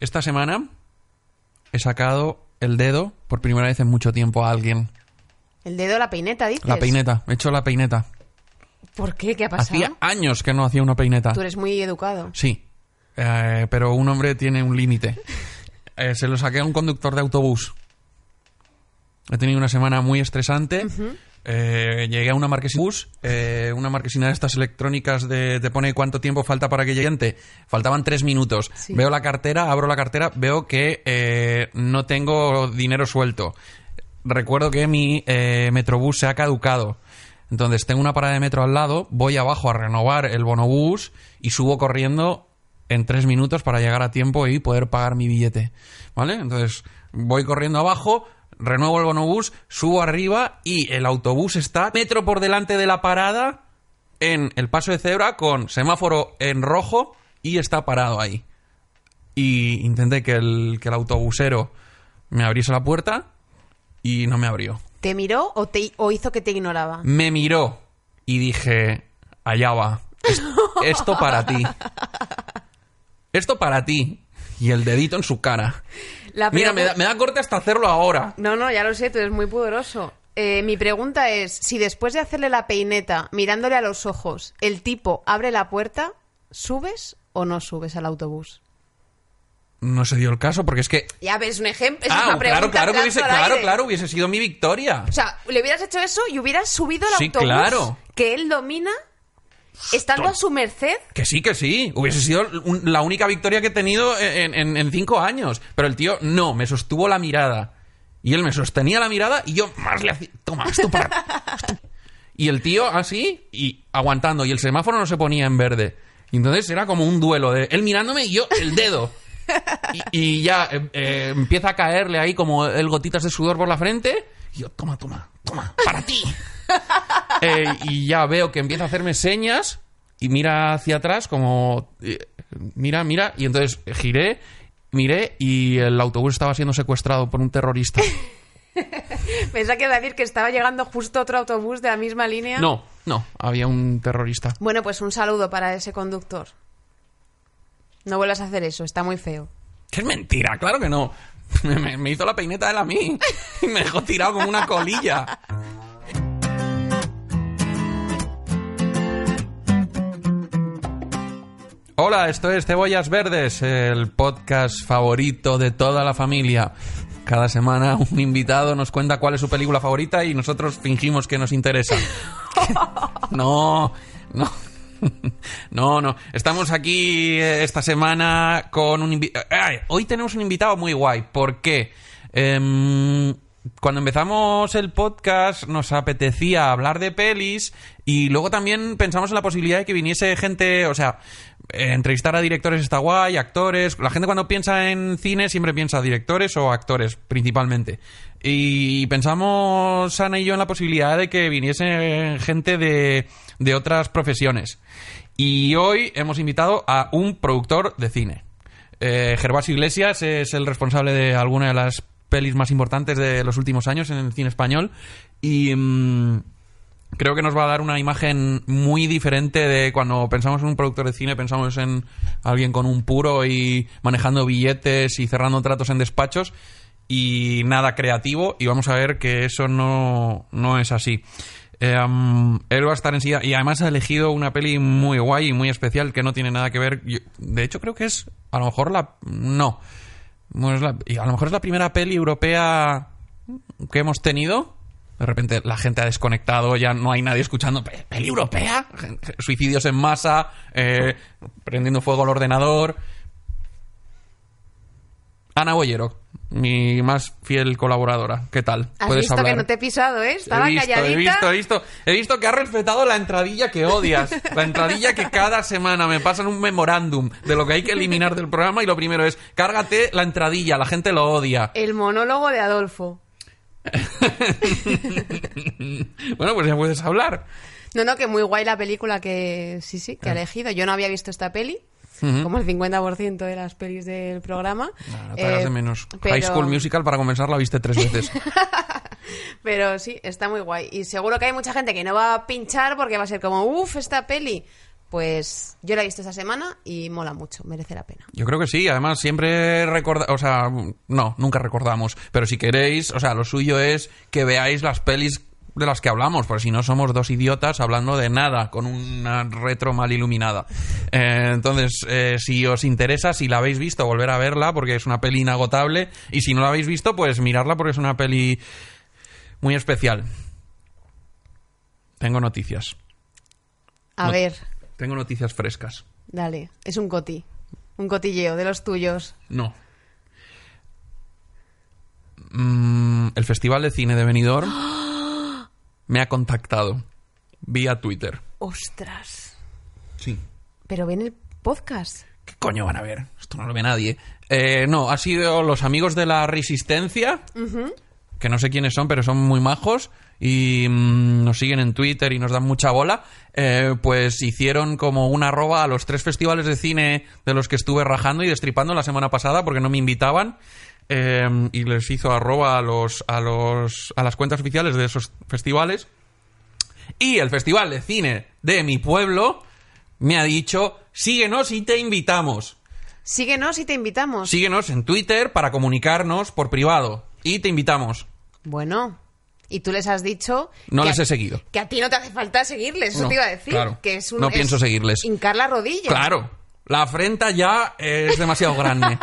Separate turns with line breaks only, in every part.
Esta semana he sacado el dedo por primera vez en mucho tiempo a alguien.
El dedo, la peineta, dices.
La peineta, he hecho la peineta.
¿Por qué? ¿Qué ha pasado?
Hacía años que no hacía una peineta.
Tú eres muy educado.
Sí, eh, pero un hombre tiene un límite. Eh, se lo saqué a un conductor de autobús. He tenido una semana muy estresante. Eh, llegué a una marquesina, bus, eh, una marquesina de estas electrónicas de te pone cuánto tiempo falta para que llegue. Faltaban tres minutos.
Sí.
Veo la cartera, abro la cartera, veo que eh, no tengo dinero suelto. Recuerdo que mi eh, Metrobús se ha caducado. Entonces tengo una parada de metro al lado, voy abajo a renovar el bonobús y subo corriendo en tres minutos para llegar a tiempo y poder pagar mi billete. ¿Vale? Entonces voy corriendo abajo, renuevo el bonobús, subo arriba y el autobús está metro por delante de la parada en el paso de cebra con semáforo en rojo y está parado ahí. Y intenté que el, que el autobusero me abriese la puerta y no me abrió.
¿Te miró o, te, o hizo que te ignoraba?
Me miró y dije, allá va. Es- Esto para ti. Esto para ti. Y el dedito en su cara.
La
Mira, me da, me da corte hasta hacerlo ahora.
No, no, ya lo sé, tú eres muy poderoso. Eh, mi pregunta es, si después de hacerle la peineta, mirándole a los ojos, el tipo abre la puerta, ¿subes o no subes al autobús?
No se dio el caso porque es que...
Ya ves, un ejemplo. Es
Ah,
una pregunta
claro, claro, que hubiese, claro, claro, hubiese sido mi victoria.
O sea, le hubieras hecho eso y hubieras subido al
Sí,
autobús
claro.
que él domina, estando a su merced.
Que sí, que sí. Hubiese sido un- la única victoria que he tenido en, en- en cinco años. Pero el tío no, me sostuvo la mirada. Y él me sostenía la mirada y yo más le hacía... Toma, esto para... esto". Y el tío así y aguantando. Y el semáforo no se ponía en verde. Y entonces era como un duelo de él mirándome y yo el dedo. Y, y ya eh, eh, empieza a caerle ahí como el gotitas de sudor por la frente. Y yo, toma, toma, toma, para ti. Eh, y ya veo que empieza a hacerme señas y mira hacia atrás como eh, mira, mira y entonces giré, miré y el autobús estaba siendo secuestrado por un terrorista.
Pensaba que iba a decir que estaba llegando justo otro autobús de la misma línea.
No, no, había un terrorista.
Bueno, pues un saludo para ese conductor. No vuelvas a hacer eso, está muy feo.
Que es mentira, claro que no. Me, me- me hizo la peineta él a mí y me dejó tirado como una colilla. Hola, esto es Cebollas Verdes, el podcast favorito de toda la familia. Cada semana un invitado nos cuenta cuál es su película favorita y nosotros fingimos que nos interesa. No, no. No, no. Estamos aquí eh, esta semana con un invitado. Hoy tenemos un invitado muy guay. ¿Por qué? Em, cuando empezamos el podcast nos apetecía hablar de pelis y luego también pensamos en la posibilidad de que viniese gente, o sea, entrevistar a directores está guay, actores. La gente cuando piensa en cine siempre piensa directores o actores principalmente. Y pensamos, Ana y yo, en la posibilidad de que viniese gente de, de otras profesiones. Y hoy hemos invitado a un productor de cine. Eh, Gervasio Iglesias es el responsable de alguna de las pelis más importantes de los últimos años en el cine español. Y mm, creo que nos va a dar una imagen muy diferente de cuando pensamos en un productor de cine, pensamos en alguien con un puro y manejando billetes y cerrando tratos en despachos y nada creativo y vamos a ver que eso no, no es así. Eh, él va a estar enseguida y además ha elegido una peli muy guay y muy especial que no tiene nada que ver. de hecho creo que es a lo mejor la... No. Bueno, es la- y a lo mejor es la primera peli europea que hemos tenido. De repente la gente ha desconectado, ya no hay nadie escuchando. "Pe- ¿Peli europea? Suicidios en masa, eh, prendiendo fuego al ordenador. Ana Bollero, mi más fiel colaboradora. ¿Qué tal?
Has
¿Puedes
visto
hablar?
que no te he pisado, ¿eh? Estaba
he visto,
calladita.
he visto, he visto, he visto que has respetado la entradilla que odias, la entradilla que cada semana me pasan un memorándum de lo que hay que eliminar del programa y lo primero es cárgate la entradilla, la gente lo odia.
El monólogo de Adolfo.
bueno, pues ya puedes hablar.
No, no, que muy guay la película que sí, sí, que ha elegido. Yo no había visto esta peli, como el 50% de las pelis del programa.
Te hagas
Eh,
de menos.
pero-
High School Musical, para comenzar, la viste tres veces.
Pero sí, está muy guay. Y seguro que hay mucha gente que no va a pinchar porque va a ser como, uff, esta peli. Pues yo la he visto esta semana y mola mucho, merece la pena.
Yo creo que sí, además siempre recorda, o sea, no, nunca recordamos, pero si queréis, o sea, lo suyo es que veáis las pelis de las que hablamos, porque si no somos dos idiotas hablando de nada, con una retro mal iluminada. Eh, entonces, eh, si os interesa, si la habéis visto, volver a verla, porque es una peli inagotable, y si no la habéis visto, pues mirarla porque es una peli muy especial. Tengo noticias,
A ver,
tengo noticias frescas.
dale, es un coti. Un cotilleo de los tuyos.
No. Mm, el Festival de Cine de Benidorm me ha contactado vía Twitter.
Ostras.
Sí.
Pero ven el podcast.
¿Qué coño van a ver? Esto no lo ve nadie. Eh, no, ha sido los amigos de la Resistencia, que no sé quiénes son, pero son muy majos y mm, nos siguen en Twitter y nos dan mucha bola. eh, pues hicieron como una arroba a los tres festivales de cine de los que estuve rajando y destripando la semana pasada porque no me invitaban. eh, y les hizo arroba a los, a los a las cuentas oficiales de esos festivales. Y el Festival de Cine de mi pueblo me ha dicho, síguenos y te invitamos.
Síguenos y te invitamos.
Síguenos en Twitter para comunicarnos por privado. Y te invitamos.
Bueno, y tú les has dicho...
No les
a-
he seguido.
Que a ti no te hace falta seguirles, eso
No,
te iba a decir.
claro.
Que es un,
No
es
pienso seguirles.
Hincar la rodilla.
Claro, la afrenta ya es demasiado grande.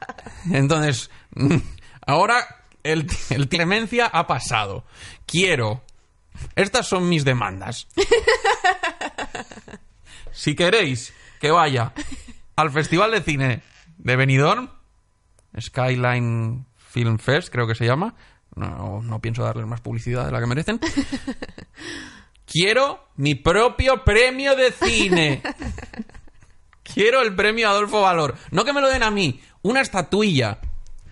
Entonces, ahora el, el clemencia ha pasado. Quiero. Estas son mis demandas. Si queréis que vaya al Festival de Cine de Benidorm, Skyline Film Fest, creo que se llama. No, no pienso darles más publicidad de la que merecen. Quiero mi propio premio de cine. Quiero el premio Adolfo Valor. No que me lo den a mí, una estatuilla.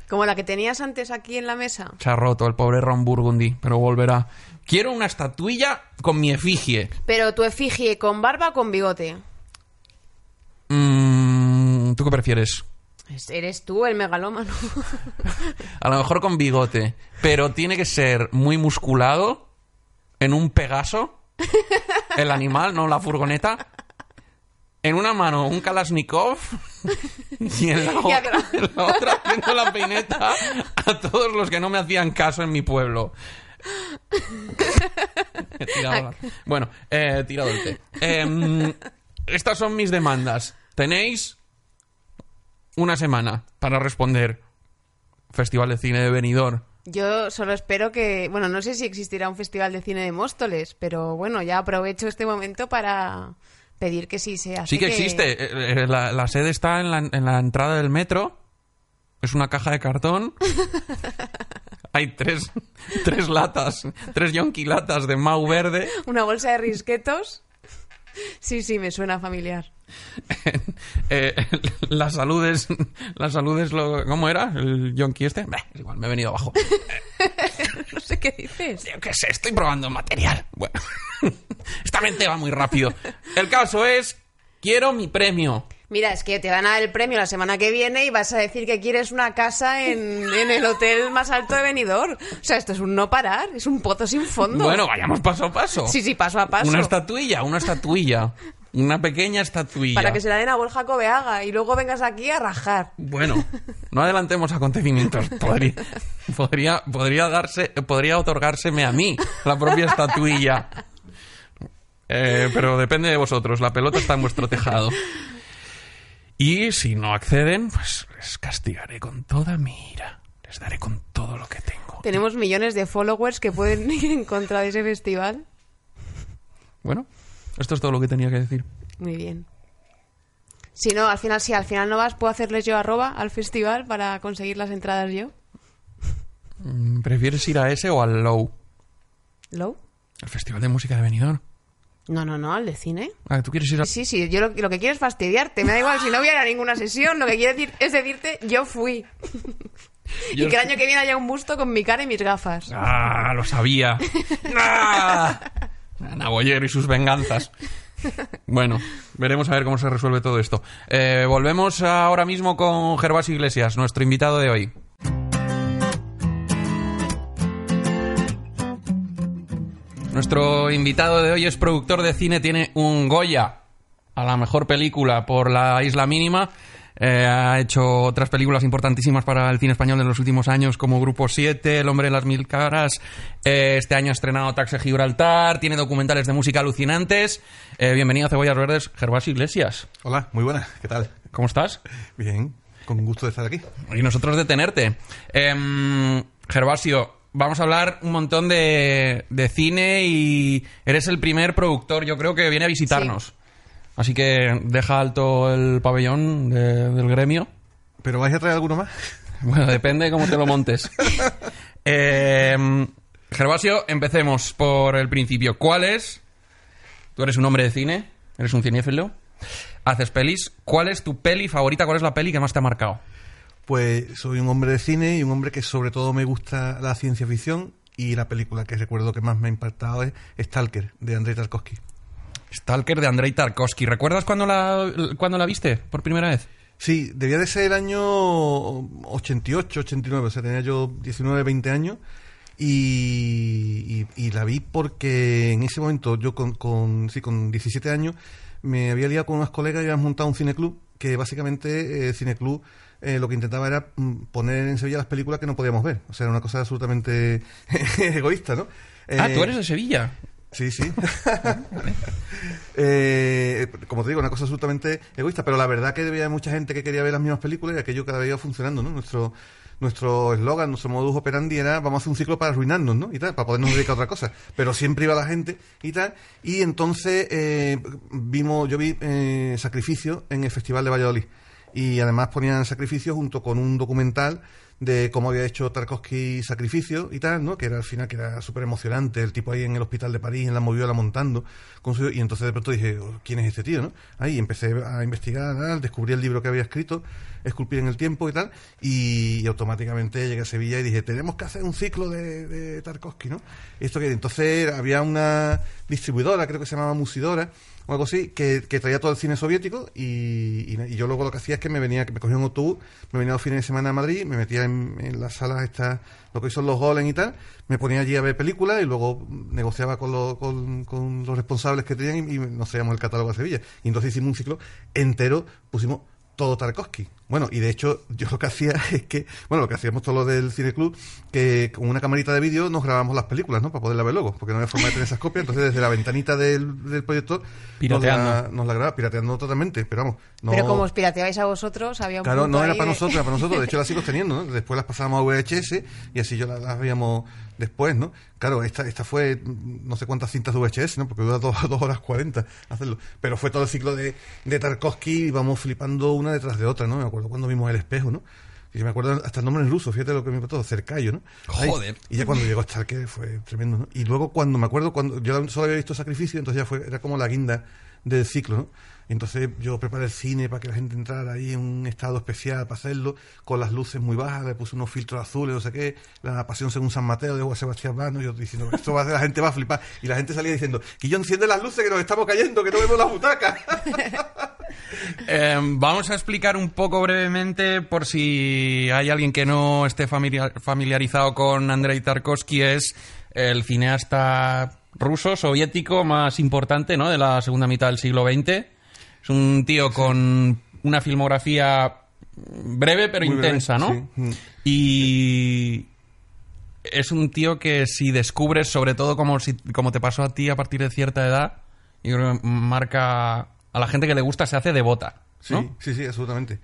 Como la que tenías antes aquí en la mesa.
Se ha roto el pobre Ron Burgundy, pero volverá. Quiero una estatuilla con mi efigie.
Pero tu efigie con barba o con bigote.
Mm, ¿Tú qué prefieres?
Es- Eres tú el megalómano.
A lo mejor con bigote, pero tiene que ser muy musculado, en un Pegaso, el animal, no la furgoneta. En una mano un Kalashnikov y en la, o-
Y atrás.
en la otra haciendo la peineta a todos los que no me hacían caso en mi pueblo. He tirado la- Bueno, eh, he tirado el té. Em, estas son mis demandas. Tenéis una semana para responder. Festival de Cine de Benidorm.
Yo solo espero que... Bueno, no sé si existirá un festival de cine de Móstoles, pero bueno, ya aprovecho este momento para pedir que sí sea.
Sí que existe. Eh, eh, La, la sede está en la, en la entrada del metro. Es una caja de cartón. Hay tres, tres latas, tres yonki latas de Mau verde.
Una bolsa de risquetos. Sí, sí, me suena familiar.
Eh, la salud es. La salud es lo. ¿Cómo era? ¿El yonki este? Bah, es igual, me he venido abajo.
No sé qué dices.
Yo qué sé, estoy probando material. Bueno, esta mente va muy rápido. El caso es. Quiero mi premio.
Mira, es que te van a dar el premio la semana que viene y vas a decir que quieres una casa en, en el hotel más alto de Benidorm. O sea, esto es un no parar, es un pozo sin fondo.
Bueno, vayamos paso a paso.
Sí, sí, paso a paso.
Una estatuilla, una estatuilla. Una pequeña estatuilla.
Para que se la den a Borja Cobeaga y luego vengas aquí a rajar.
Bueno, no adelantemos acontecimientos. Podría, podría, podría darse, podría otorgárseme a mí la propia estatuilla. Eh, pero depende de vosotros. La pelota está en vuestro tejado. Y si no acceden, pues les castigaré con toda mi ira. Les daré con todo lo que tengo.
Tenemos millones de followers que pueden ir en contra de ese festival.
Bueno, esto es todo lo que tenía que decir.
Muy bien. Si no, al final, si al final no vas, puedo hacerles yo arroba al festival para conseguir las entradas yo.
Mm, ¿Prefieres ir a ese o al Low?
¿Low?
El Festival de Música de Benidorm.
No, no, no, al de cine.
Ah, ¿tú quieres ir a...?
Sí, sí, yo lo, lo que quiero es fastidiarte. Me da igual si no hubiera ninguna sesión. Lo que quiero decir es decirte, yo fui.
Yo
y que el año que viene haya un busto con mi cara y mis gafas.
¡Ah, lo sabía! ¡Ah! Ana Bollero y sus venganzas. Bueno, veremos a ver cómo se resuelve todo esto. Eh, volvemos ahora mismo con Gervasio Iglesias, nuestro invitado de hoy. Nuestro invitado de hoy es productor de cine, tiene un Goya a la mejor película por La Isla Mínima. Eh, ha hecho otras películas importantísimas para el cine español en los últimos años, como Grupo 7, El hombre de las mil caras. Eh, este año ha estrenado Taxi Gibraltar, tiene documentales de música alucinantes. Eh, bienvenido a Cebollas Verdes, Gervasio Iglesias.
Hola, muy buenas, ¿qué tal?
¿Cómo estás?
Bien, con gusto de estar aquí.
Y nosotros de tenerte. Em, Gervasio, vamos a hablar un montón de, de cine y eres el primer productor, yo creo, que viene a visitarnos. Así que deja alto el pabellón de- del gremio.
¿Pero vais a traer alguno más?
Bueno, depende de cómo te lo montes. Em, Gervasio, empecemos por el principio. ¿Cuál es? Tú eres un hombre de cine, eres un cinéfilo, haces pelis. ¿Cuál es tu peli favorita? ¿Cuál es la peli que más te ha marcado?
Pues soy un hombre de cine y un hombre que sobre todo me gusta la ciencia ficción y la película que recuerdo que más me ha impactado es Stalker, de Andrei Tarkovsky.
Stalker de Andrei Tarkovsky. ¿Recuerdas cuándo la, cuándo la viste por primera vez?
Sí, debía de ser el año 88, 89, o sea, tenía yo 19, 20 años y, y- y la vi porque en ese momento yo con, con, sí, con 17 años me había liado con unas colegas y habíamos montado un cineclub que básicamente eh, cineclub eh, lo que intentaba era mm, poner en Sevilla las películas que no podíamos ver. O sea, era una cosa absolutamente egoísta, ¿no?
ah,
Eh,
tú eres de Sevilla.
Sí, sí. Eh, como te digo, una cosa absolutamente egoísta, pero la verdad que había mucha gente que quería ver las mismas películas y aquello cada vez iba funcionando, ¿no? Nuestro nuestro eslogan, nuestro modus operandi era vamos a hacer un ciclo para arruinarnos, ¿no? Y tal, para podernos dedicar a otra cosa. Pero siempre iba la gente y tal. Y entonces eh, vimos, yo vi eh, Sacrificio en el Festival de Valladolid. Y además ponían Sacrificio junto con un documental de cómo había hecho Tarkovsky Sacrificio y tal, ¿no? Que era al final, que era súper emocionante, el tipo ahí en el hospital de París, en la moviola montando, con su- y entonces de pronto dije, "Oh, ¿quién es este tío, no? Ahí empecé a investigar, descubrí el libro que había escrito, Esculpir en el tiempo y tal, y, automáticamente llegué a Sevilla y dije, tenemos que hacer un ciclo de, de Tarkovsky, ¿no? Esto que entonces había una distribuidora, creo que se llamaba Musidora, o algo así, que, que traía todo el cine soviético y, yo luego lo que hacía es que me venía, me cogía un autobús, me venía los fines de semana a Madrid, me metía en, las salas estas, lo que son los Golem y tal, me ponía allí a ver películas y luego negociaba con, con, con los responsables que tenían y, y nos traíamos el catálogo a Sevilla. Y entonces hicimos un ciclo entero, pusimos todo Tarkovsky. Bueno, y de hecho yo lo que hacía es que, bueno, lo que hacíamos todo lo del cineclub, que con una camarita de vídeo nos grabamos las películas, ¿no? Para poderla ver luego, porque no había forma de tener esas copias, entonces desde la ventanita del, del proyector
Pirateando.
Nos, la, nos la grababa, pirateando totalmente, pero vamos. No,
Pero como os pirateabais a vosotros, había un
Claro,
punto
no era
ahí
para
de-
nosotros, era para nosotros. De hecho, las sigo teniendo, ¿no? Después las pasábamos a VHS y así yo las, las veíamos después, ¿no? Claro, esta, esta fue no sé cuántas cintas de VHS, ¿no? Porque dura dos, dos horas cuarenta hacerlo. Pero fue todo el ciclo de, de Tarkovsky y vamos flipando una detrás de otra, ¿no? Acuerdo cuando vimos El Espejo, ¿no? Y me acuerdo hasta el nombre en ruso, fíjate lo que me impactó, Cercayo, ¿no? Ahí.
Joder.
Y ya cuando llegó Starker fue tremendo, ¿no? Y luego cuando me acuerdo, cuando yo solo había visto Sacrificio, entonces ya fue, era como la guinda del ciclo, ¿no? Entonces yo preparé el cine para que la gente entrara ahí en un estado especial para hacerlo, con las luces muy bajas, le puse unos filtros azules, no sé qué, la pasión según San Mateo de Juan Sebastián Bach, ¿no? yo diciendo, esto va a hacer, la gente va a flipar. Y la gente salía diciendo, que yo enciende las luces que nos estamos cayendo, que no vemos las butacas.
Eh, vamos a explicar un poco brevemente, por si hay alguien que no esté familiar- familiarizado con Andrei Tarkovsky, es el cineasta ruso, soviético más importante ¿no? de la segunda mitad del siglo XX. Es un tío con una filmografía breve pero
Muy breve,
intensa, ¿no?
sí. Mm.
Y es un tío que si descubres, sobre todo como, si, como te pasó a ti a partir de cierta edad, yo creo que marca a la gente que le gusta, se hace devota.
Sí,
¿no?
sí, sí, absolutamente.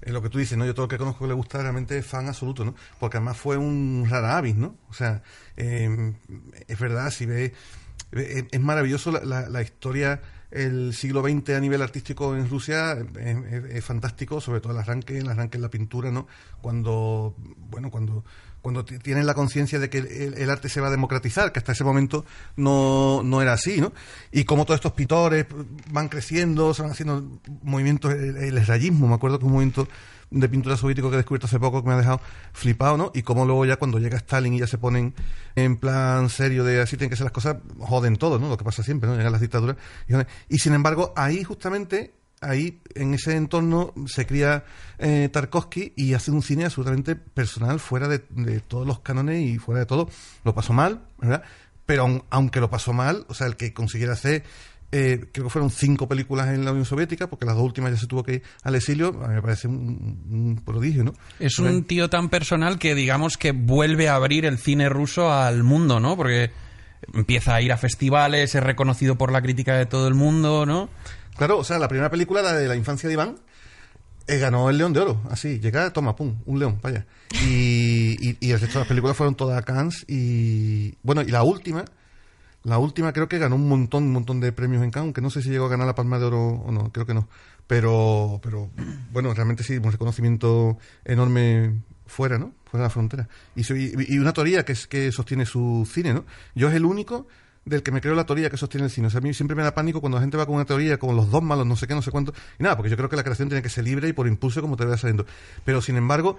Es lo que tú dices, ¿no? Yo todo lo que conozco que le gusta realmente es fan absoluto, ¿no? Porque además fue un rara avis, ¿no? O sea, eh, es verdad, si ves... Es, es maravilloso la, la- la historia el siglo XX a nivel artístico en Rusia es, es- fantástico, sobre todo el arranque, el arranque en la pintura, ¿no? Cuando, bueno, cuando cuando tienen la conciencia de que el, arte se va a democratizar, que hasta ese momento no, no era así, ¿no? Y cómo todos estos pintores van creciendo, se van haciendo movimientos, el, el rayismo, me acuerdo que un movimiento de pintura soviético que he descubierto hace poco que me ha dejado flipado, ¿no? Y cómo luego ya cuando llega Stalin y ya se ponen en plan serio de así tienen que ser las cosas, joden todo, ¿no? Lo que pasa siempre, ¿no? Llegan las dictaduras y, sin embargo, ahí justamente, ahí en ese entorno se cría eh, Tarkovsky y hace un cine absolutamente personal, fuera de, de todos los cánones y fuera de todo. Lo pasó mal, ¿verdad? Pero aun- aunque lo pasó mal, o sea, el que consiguiera hacer eh, creo que fueron cinco películas en la Unión Soviética, porque las dos últimas ya se tuvo que ir al exilio, a mí me parece un, un prodigio, ¿no?
Es un tío tan personal que digamos que vuelve a abrir el cine ruso al mundo, ¿no? Porque empieza a ir a festivales, es reconocido por la crítica de todo el mundo, ¿no?
Claro, o sea, la primera película, la de la infancia de Iván, eh, ganó el León de Oro, así, llega, toma, pum, un león, vaya. Y, y, y el resto de las películas fueron todas a Cannes y, bueno, y la última, la última creo que ganó un montón, un montón de premios en Cannes, aunque no sé si llegó a ganar la Palma de Oro o no, creo que no. Pero, pero bueno, realmente sí, un reconocimiento enorme fuera, ¿no? Fuera de la frontera. Y, una teoría que es que sostiene su cine, ¿no? Yo es el único del que me creo la teoría que sostiene el cine. O sea, a mí siempre me da pánico cuando la gente va con una teoría, como los dos malos, no sé qué, no sé cuánto. Y nada, porque yo creo que la creación tiene que ser libre y por impulso como te vaya saliendo. Pero, sin embargo,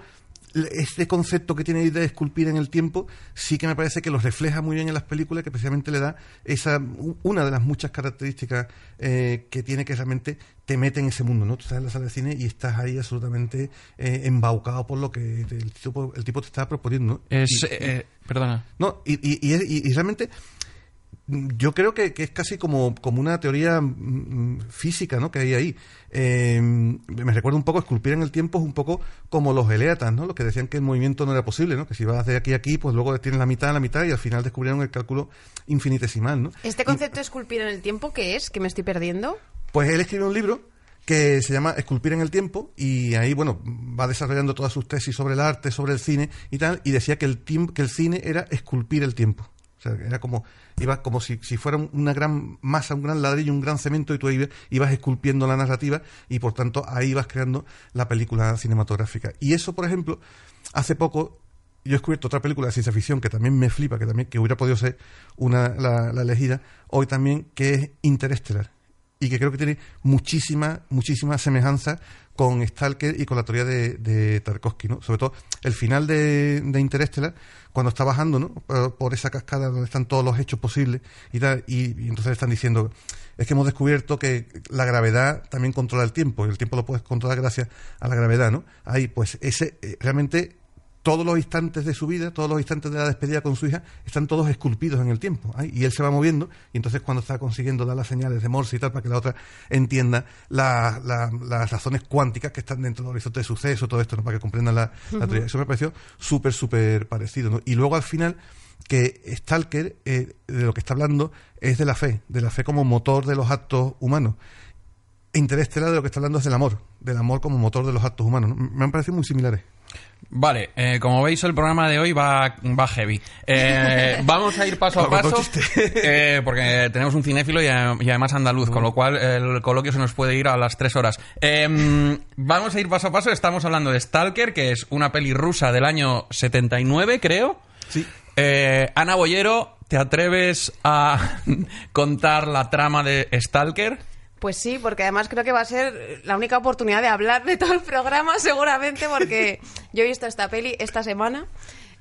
este concepto que tiene de esculpir en el tiempo sí que me parece que lo refleja muy bien en las películas, que precisamente le da esa una de las muchas características eh, que tiene que realmente te mete en ese mundo, ¿no? Tú estás en la sala de cine y estás ahí absolutamente eh, embaucado por lo que el tipo, el tipo te está proponiendo. ¿no?
Es,
Y-
eh, perdona.
no, y, y, y, y- y realmente yo creo que, que es casi como, como una teoría mm, mm, física ¿no? que hay ahí. Eh, me recuerda un poco, esculpir en el tiempo es un poco como los eleatas, ¿no? los que decían que el movimiento no era posible, ¿no? que si vas de aquí a aquí, pues luego tienes la mitad, la mitad y al final descubrieron el cálculo infinitesimal. ¿no?
Este
Y-
concepto de esculpir en el tiempo, ¿qué es? Que me estoy perdiendo.
pues él escribió un libro que se llama Esculpir en el tiempo y ahí, bueno, va desarrollando todas sus tesis sobre el arte, sobre el cine y tal, y decía que el, que el cine era esculpir el tiempo. O sea, era como, iba como si, si fuera una gran masa, un gran ladrillo, un gran cemento y tú ibas, ibas esculpiendo la narrativa y por tanto ahí ibas creando la película cinematográfica. Y eso, por ejemplo, hace poco yo he descubierto otra película de ciencia ficción que también me flipa, que también que hubiera podido ser una, la, la elegida hoy también, que es Interestelar. Y que creo que tiene muchísima, muchísima semejanza con Stalker y con la teoría de, de Tarkovsky, ¿no? Sobre todo el final de, de Interestelar, cuando está bajando, ¿no? Por, por esa cascada donde están todos los hechos posibles y tal, y, y entonces están diciendo, es que hemos descubierto que la gravedad también controla el tiempo, y el tiempo lo puedes controlar gracias a la gravedad, ¿no? Ahí, pues, ese, eh, realmente todos los instantes de su vida, todos los instantes de la despedida con su hija, están todos esculpidos en el tiempo. ¿ay? Y él se va moviendo, y entonces cuando está consiguiendo dar las señales de Morse y tal, para que la otra entienda la- la- las razones cuánticas que están dentro del horizonte de suceso, todo esto, ¿no? para que comprendan la, la teoría. Eso me pareció súper, súper parecido. ¿no? Y luego al final, que Stalker, eh, de lo que está hablando, es de la fe, de la fe como motor de los actos humanos. Interestelar de lo que está hablando es del amor, del amor como motor de los actos humanos. ¿no? Me han parecido muy similares.
Vale, eh, como veis el programa de hoy va, va heavy. Eh, vamos a ir paso a paso eh, porque tenemos un cinéfilo y, además andaluz, con lo cual el coloquio se nos puede ir a las tres horas. Eh, vamos a ir paso a paso. Estamos hablando de Stalker, que es una peli rusa del año 79, creo.
Sí.
Ana Boyero, ¿te atreves a contar la trama de Stalker?
Pues sí, porque además creo que va a ser la única oportunidad de hablar de todo el programa, seguramente, porque yo he visto esta peli esta semana.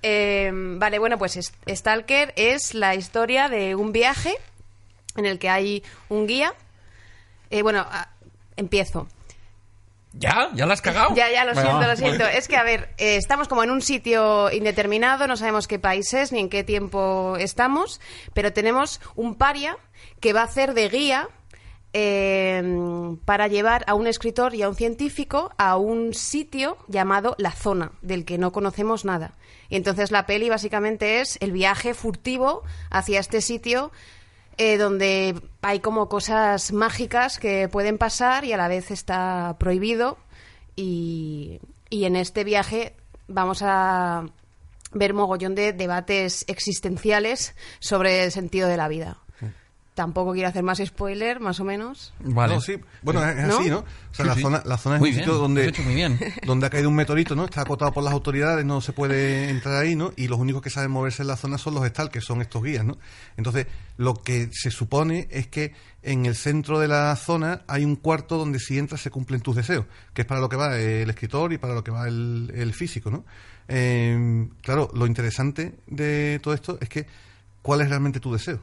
Eh, vale, bueno, pues es- Stalker es la historia de un viaje en el que hay un guía. Eh, bueno, empiezo.
¿Ya? ¿Ya la has cagado?
Ya, ya, lo siento, lo siento. Es que, a ver, eh, estamos como en un sitio indeterminado, no sabemos qué país es ni en qué tiempo estamos, pero tenemos un paria que va a hacer de guía eh, para llevar a un escritor y a un científico a un sitio llamado La Zona, del que no conocemos nada. Y entonces la peli básicamente es el viaje furtivo hacia este sitio eh, donde hay como cosas mágicas que pueden pasar y a la vez está prohibido. Y, y en este viaje vamos a ver mogollón de debates existenciales sobre el sentido de la vida. Tampoco quiero hacer más spoiler, más o menos.
Vale.
No, sí. Bueno, es, así, ¿no? O sea,
Sí,
la,
sí.
Zona, la zona es
Muy
un
bien,
sitio donde,
has hecho muy bien.
donde ha caído un meteorito, ¿no? Está acotado por las autoridades, no se puede entrar ahí, ¿no? Y los únicos que saben moverse en la zona son los STAL, que son estos guías, ¿no? Entonces, lo que se supone es que en el centro de la zona hay un cuarto donde si entras se cumplen tus deseos, que es para lo que va el escritor y para lo que va el, el físico, ¿no? Eh, claro, lo interesante de todo esto es que, ¿cuál es realmente tu deseo?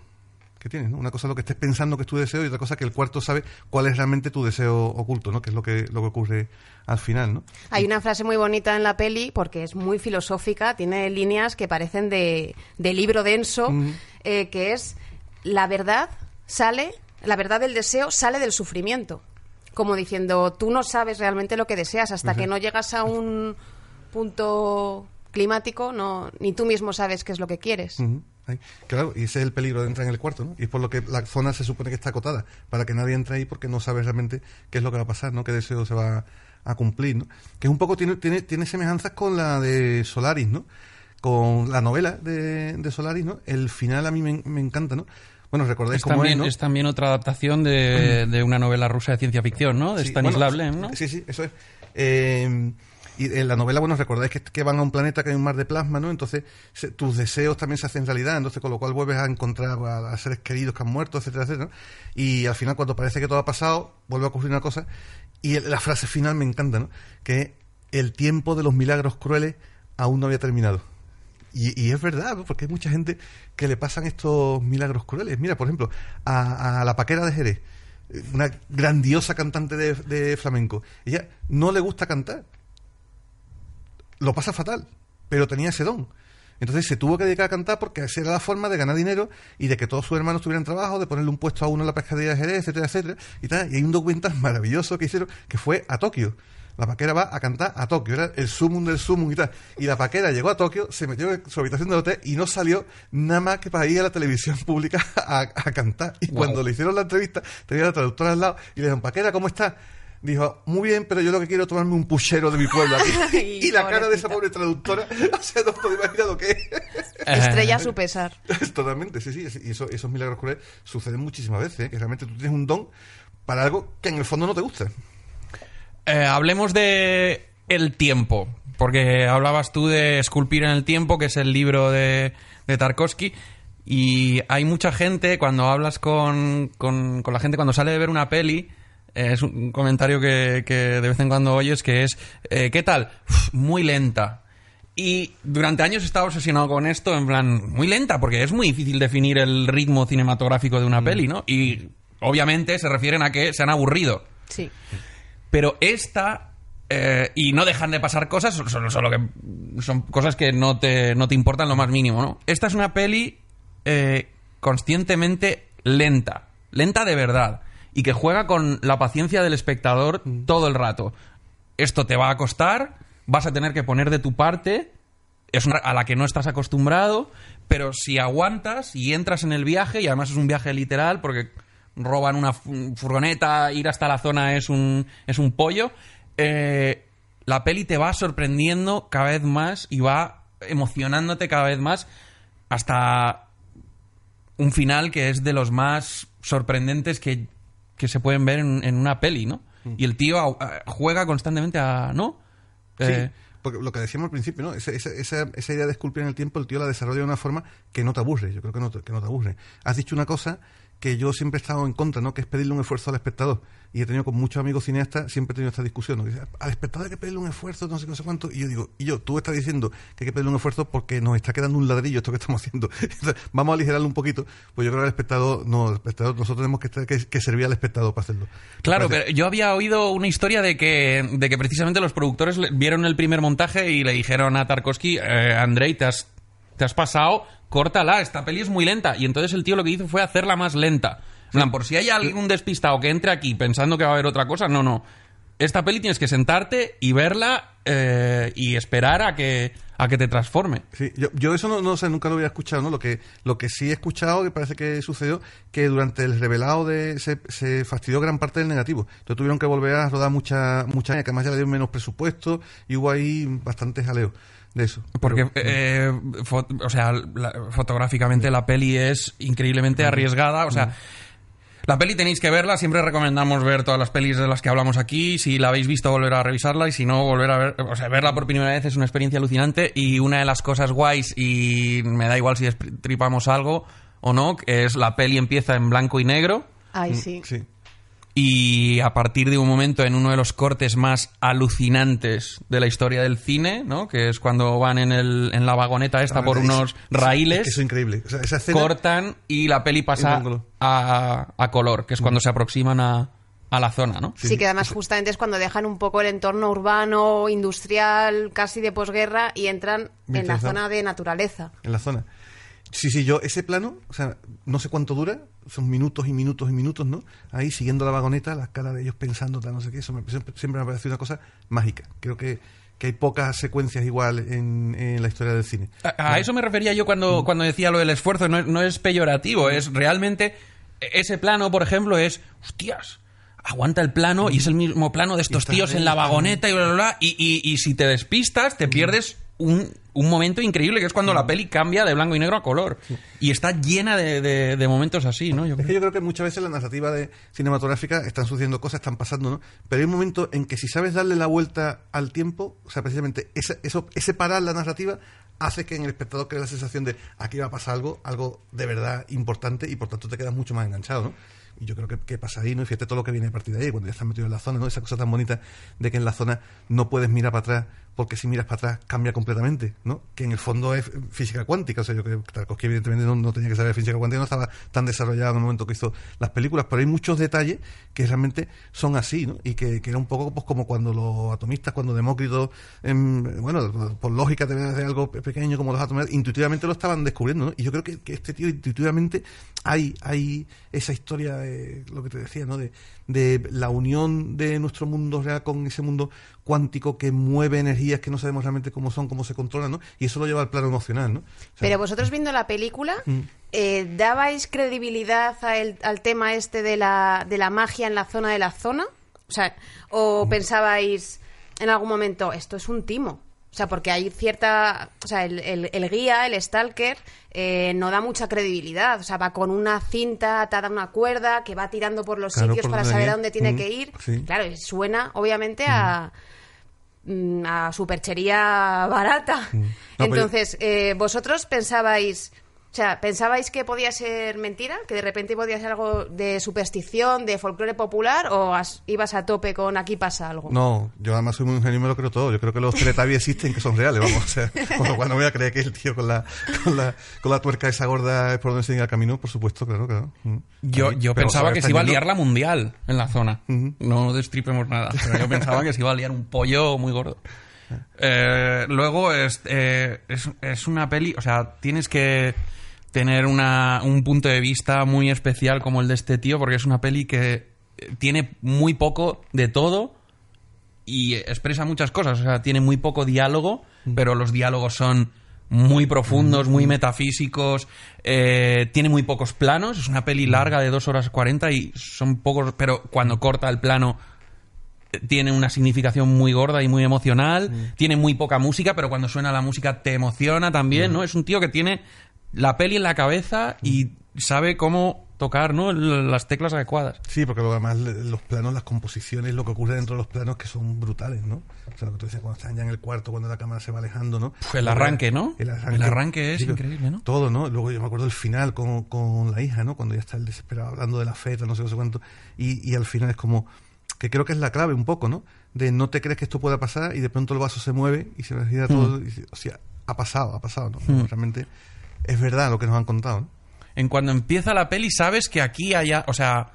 Que tienes, ¿no? Una cosa es lo que estés pensando que es tu deseo y otra cosa que el cuarto sabe cuál es realmente tu deseo oculto, ¿no? Que es lo que, lo que ocurre al final, ¿no?
Hay una frase muy bonita en la peli porque es muy filosófica, tiene líneas que parecen de, de libro denso, eh, que es la verdad sale, la verdad del deseo sale del sufrimiento. Como diciendo, tú no sabes realmente lo que deseas hasta que no llegas a un punto climático, no, ni tú mismo sabes qué es lo que quieres.
Claro, y ese es el peligro de entrar en el cuarto, ¿no? Y es por lo que la zona se supone que está acotada, para que nadie entre ahí porque no sabes realmente qué es lo que va a pasar, ¿no? Qué deseo se va a cumplir, ¿no? Que es un poco, tiene, tiene, tiene semejanzas con la de Solaris, ¿no? Con la novela de, de Solaris, ¿no? El final a mí me, me encanta, ¿no? Bueno, recordáis
Es
cómo
también,
es, ¿no?
es también otra adaptación de, de una novela rusa de ciencia ficción, ¿no? De
Sí,
Stanislav
bueno,
Lem, ¿no?
Sí, sí, eso es. Eh, y en la novela, bueno, recordáis que, van a un planeta que hay un mar de plasma, ¿no? Entonces, se- tus deseos también se hacen realidad, entonces con lo cual vuelves a encontrar a, seres queridos que han muerto, etcétera, etcétera. Y al final, cuando parece que todo ha pasado, vuelve a ocurrir una cosa. Y la frase final me encanta, ¿no? Que el tiempo de los milagros crueles aún no había terminado. Y, es verdad, ¿no? porque hay mucha gente que le pasan estos milagros crueles. Mira, por ejemplo, a, a la paquera de Jerez, eh, una grandiosa cantante de flamenco. Ella no le gusta cantar. Lo pasa fatal, pero tenía ese don. Entonces se tuvo que dedicar a cantar porque esa era la forma de ganar dinero y de que todos sus hermanos tuvieran trabajo, de ponerle un puesto a uno en la pescadería de Jerez, etcétera, etcétera. Y, tal. y hay un documental maravilloso que hicieron que fue a Tokio. La paquera va a cantar a Tokio, era el sumum del sumum y tal. Y la paquera llegó a Tokio, se metió en su habitación del hotel y no salió nada más que para ir a la televisión pública a, a cantar. Y
Wow.
cuando le hicieron la entrevista, tenía la traductora al lado y le dijeron, paquera, ¿cómo está? Dijo, muy bien, pero yo lo que quiero es tomarme un puchero de mi pueblo aquí.
Ay,
y la cara de esa pobre traductora, o sea, no podéis imaginar lo que es.
Estrella a su pesar.
Totalmente, sí, sí. Y eso, esos milagros crueles suceden muchísimas veces, ¿eh? que realmente tú tienes un don para algo que en el fondo no te gusta.
Eh, hablemos de el tiempo, porque hablabas tú de Esculpir en el tiempo, que es el libro de, de Tarkovsky, y hay mucha gente, cuando hablas con, con, con la gente, cuando sale de ver una peli, eh, es un comentario que, que de vez en cuando oyes, que es, eh, ¿qué tal? Uf, muy lenta. Y durante años he estado obsesionado con esto, en plan, muy lenta, porque es muy difícil definir el ritmo cinematográfico de una peli, ¿no? Y obviamente se refieren a que se han aburrido.
Sí.
Pero esta. eh, y no dejan de pasar cosas, solo, solo que son cosas que no te, no te importan lo más mínimo, ¿no? Esta es una peli eh, conscientemente lenta, lenta de verdad, y que juega con la paciencia del espectador todo el rato. Esto te va a costar, vas a tener que poner de tu parte, es una a la que no estás acostumbrado, pero si aguantas y entras en el viaje, y además es un viaje literal, porque roban una fu- furgoneta, ir hasta la zona es un, es un pollo, eh, la peli te va sorprendiendo cada vez más y va emocionándote cada vez más hasta un final que es de los más sorprendentes que, que se pueden ver en, en una peli, ¿no? Y el tío a- a- juega constantemente a... ¿no? Eh,
Sí, porque lo que decíamos al principio, ¿no? Esa, esa, esa, esa idea de esculpir en el tiempo, el tío la desarrolla de una forma que no te aburre. Yo creo que no te, que no te aburre. Has dicho una cosa que yo siempre he estado en contra, ¿no? Que es pedirle un esfuerzo al espectador. Y he tenido con muchos amigos cineastas, siempre he tenido esta discusión, ¿no? Que dice, al espectador hay que pedirle un esfuerzo, no sé, no sé cuánto. Y yo digo, y yo, tú estás diciendo que hay que pedirle un esfuerzo porque nos está quedando un ladrillo esto que estamos haciendo. Entonces, vamos a aligerarlo un poquito. Pues yo creo que el espectador, no, el espectador, nosotros tenemos que, estar- que, que servir al espectador para hacerlo.
Claro, pero yo había oído una historia de que, de que precisamente los productores vieron el primer montaje y le dijeron a Tarkovsky, eh, Andrei, te has, te has pasado, córtala, esta peli es muy lenta. Y entonces el tío lo que hizo fue hacerla más lenta. En plan, por si hay algún despistado que entre aquí pensando que va a haber otra cosa, no, no. Esta peli tienes que sentarte y verla eh, y esperar a que, a que te transforme.
Sí, yo, yo eso no, no sé, nunca lo había escuchado, ¿no? Lo que, lo que sí he escuchado, que parece que sucedió, que durante el revelado de, se, se fastidió gran parte del negativo. Entonces tuvieron que volver a rodar mucha, mucha, que además ya le dieron menos presupuesto y hubo ahí bastante jaleo de eso.
Porque,
Pero-
eh, o sea, la- fotográficamente la peli es increíblemente arriesgada. O sea, la peli tenéis que verla. Siempre recomendamos ver todas las pelis de las que hablamos aquí. Si la habéis visto, volver a revisarla. Y si no, volver a ver. O sea, verla por primera vez es una experiencia alucinante. Y una de las cosas guays, y me da igual si tripamos algo o no, es la peli empieza en blanco y negro.
Ay, sí.
Sí.
Y a partir de un momento en uno de los cortes más alucinantes de la historia del cine, ¿no? Que es cuando van en, el, en la vagoneta esta por
Ah,
unos
es-
raíles,
es que eso es increíble. O sea, esa escena,
cortan y la peli pasa a, a color, que es cuando se aproximan a, a la zona, ¿no?
Sí, que además justamente es cuando dejan un poco el entorno urbano, industrial, casi de posguerra y entran en la zona de naturaleza.
en la zona. Sí, sí, yo, ese plano, o sea, no sé cuánto dura, son minutos y minutos y minutos, ¿no? Ahí siguiendo la vagoneta, las caras de ellos pensando, tal, no sé qué, eso me- siempre, siempre me ha parecido una cosa mágica. Creo que, que hay pocas secuencias igual en, en la historia del cine.
A, a eso me refería yo cuando, cuando decía lo del esfuerzo. No, es- no es peyorativo, es realmente. Ese plano, por ejemplo, es. ¡Hostias! Aguanta el plano y es el mismo plano de estos tíos en la vagoneta y bla, bla, bla. Y, y- y si te despistas, te pierdes un, un momento increíble que es cuando la peli cambia de blanco y negro a color. Y está llena de, de- de momentos así, ¿no? Yo
Es que
creo.
yo creo que muchas veces la narrativa de cinematográfica están sucediendo cosas, están pasando, ¿no? Pero hay un momento en que si sabes darle la vuelta al tiempo, o sea, precisamente ese, eso, ese parar la narrativa hace que en el espectador cree la sensación de aquí va a pasar algo, algo de verdad importante y por tanto te quedas mucho más enganchado, ¿no? Y yo creo que, que pasa ahí, ¿no? Y fíjate todo lo que viene a partir de ahí, cuando ya estás metido en la zona, ¿no? Esa cosa tan bonita de que en la zona no puedes mirar para atrás, porque si miras para atrás cambia completamente, ¿no? Que en el fondo es física cuántica, o sea, yo creo que evidentemente no, tenía que saber física cuántica, no estaba tan desarrollado en el momento que hizo las películas, pero hay muchos detalles que realmente son así, ¿no? Y que, que era un poco pues como cuando los atomistas, cuando Demócrito, em, bueno, por lógica de, de algo pe- pequeño como los átomos, intuitivamente lo estaban descubriendo, ¿no? Y yo creo que, que este tío intuitivamente hay, hay esa historia, de, lo que te decía, ¿no? De, de la unión de nuestro mundo real con ese mundo cuántico que mueve energías que no sabemos realmente cómo son, cómo se controlan, ¿no? Y eso lo lleva al plano emocional, ¿no? O sea,
Pero vosotros viendo la película,
Mm.
eh, ¿dabais credibilidad a el- al tema este de la, de la magia en la zona de la zona? O sea,
Mm.
¿o pensabais en algún momento, esto es un timo? O sea, porque hay cierta... O sea, el, el- el guía, el stalker, eh, no da mucha credibilidad. O sea, va con una cinta atada a una cuerda que va tirando por los
Claro,
sitios
por
para saber a dónde tiene
Mm,
que ir.
sí.
Claro, suena, obviamente, mm, a superchería barata.
Mm. Pero-
Entonces, eh, vosotros pensabais, o sea, pensabais que podía ser mentira, que de repente podía ser algo de superstición, de folclore popular, o as- ibas a tope con aquí pasa algo.
No, yo además soy muy ingenuo y me lo creo todo. Yo creo que los Teletubbies existen, que son reales, vamos. O sea, con lo cual no voy a creer que el tío con la, con la, con la tuerca esa gorda es por donde se llega el camino, por supuesto, claro, claro. Mm.
Yo, yo
pero
pensaba que se iba a liar la mundial en la zona. No destripemos nada. Pero yo pensaba que se iba a liar un pollo muy gordo. Eh, luego es, eh, es, es una peli, o sea, tienes que tener una, un punto de vista muy especial como el de este tío, porque es una peli que eh, tiene muy poco de todo y expresa muchas cosas. O sea, tiene muy poco diálogo, pero los diálogos son muy profundos, muy metafísicos. eh, tiene muy pocos planos. Es una peli larga de 2 horas 40 y son pocos, pero cuando corta el plano eh, tiene una significación muy gorda y muy emocional. Tiene muy poca música, pero cuando suena la música te emociona también, ¿no? Es un tío que tiene la peli en la cabeza y sabe cómo tocar, ¿no? Las teclas adecuadas.
Sí, porque además los planos, las composiciones, lo que ocurre dentro de los planos que son brutales, ¿no? O sea, lo que tú decías cuando están ya en el cuarto, cuando la cámara se va alejando, ¿no?
Puf, el arranque, ¿no? El arranque es increíble, ¿no?
Todo, ¿no? Luego yo me acuerdo del final con, con la hija, ¿no? Cuando ya está el desesperado hablando de la feta, no sé, no sé cuánto. Y, y al final es como, que creo que es la clave un poco, ¿no? De no te crees que esto pueda pasar y de pronto el vaso se mueve y se gira todo. y dices, o sea, ha pasado, ha pasado, ¿no? Realmente es verdad lo que nos han contado, ¿no?
En cuando empieza la peli sabes que aquí haya, o sea,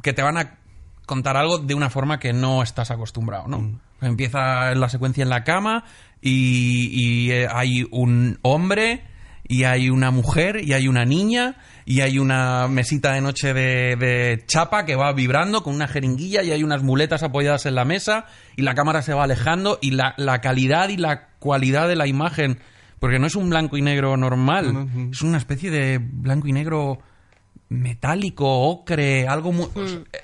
que te van a contar algo de una forma que no estás acostumbrado, ¿no? Empieza la secuencia en la cama y, y, eh, hay un hombre y hay una mujer y hay una niña y hay una mesita de noche de, de chapa que va vibrando con una jeringuilla y hay unas muletas apoyadas en la mesa y la cámara se va alejando y la, la calidad y la cualidad de la imagen, porque no es un blanco y negro normal,
No, no,
es una especie de blanco y negro metálico, ocre, algo muy,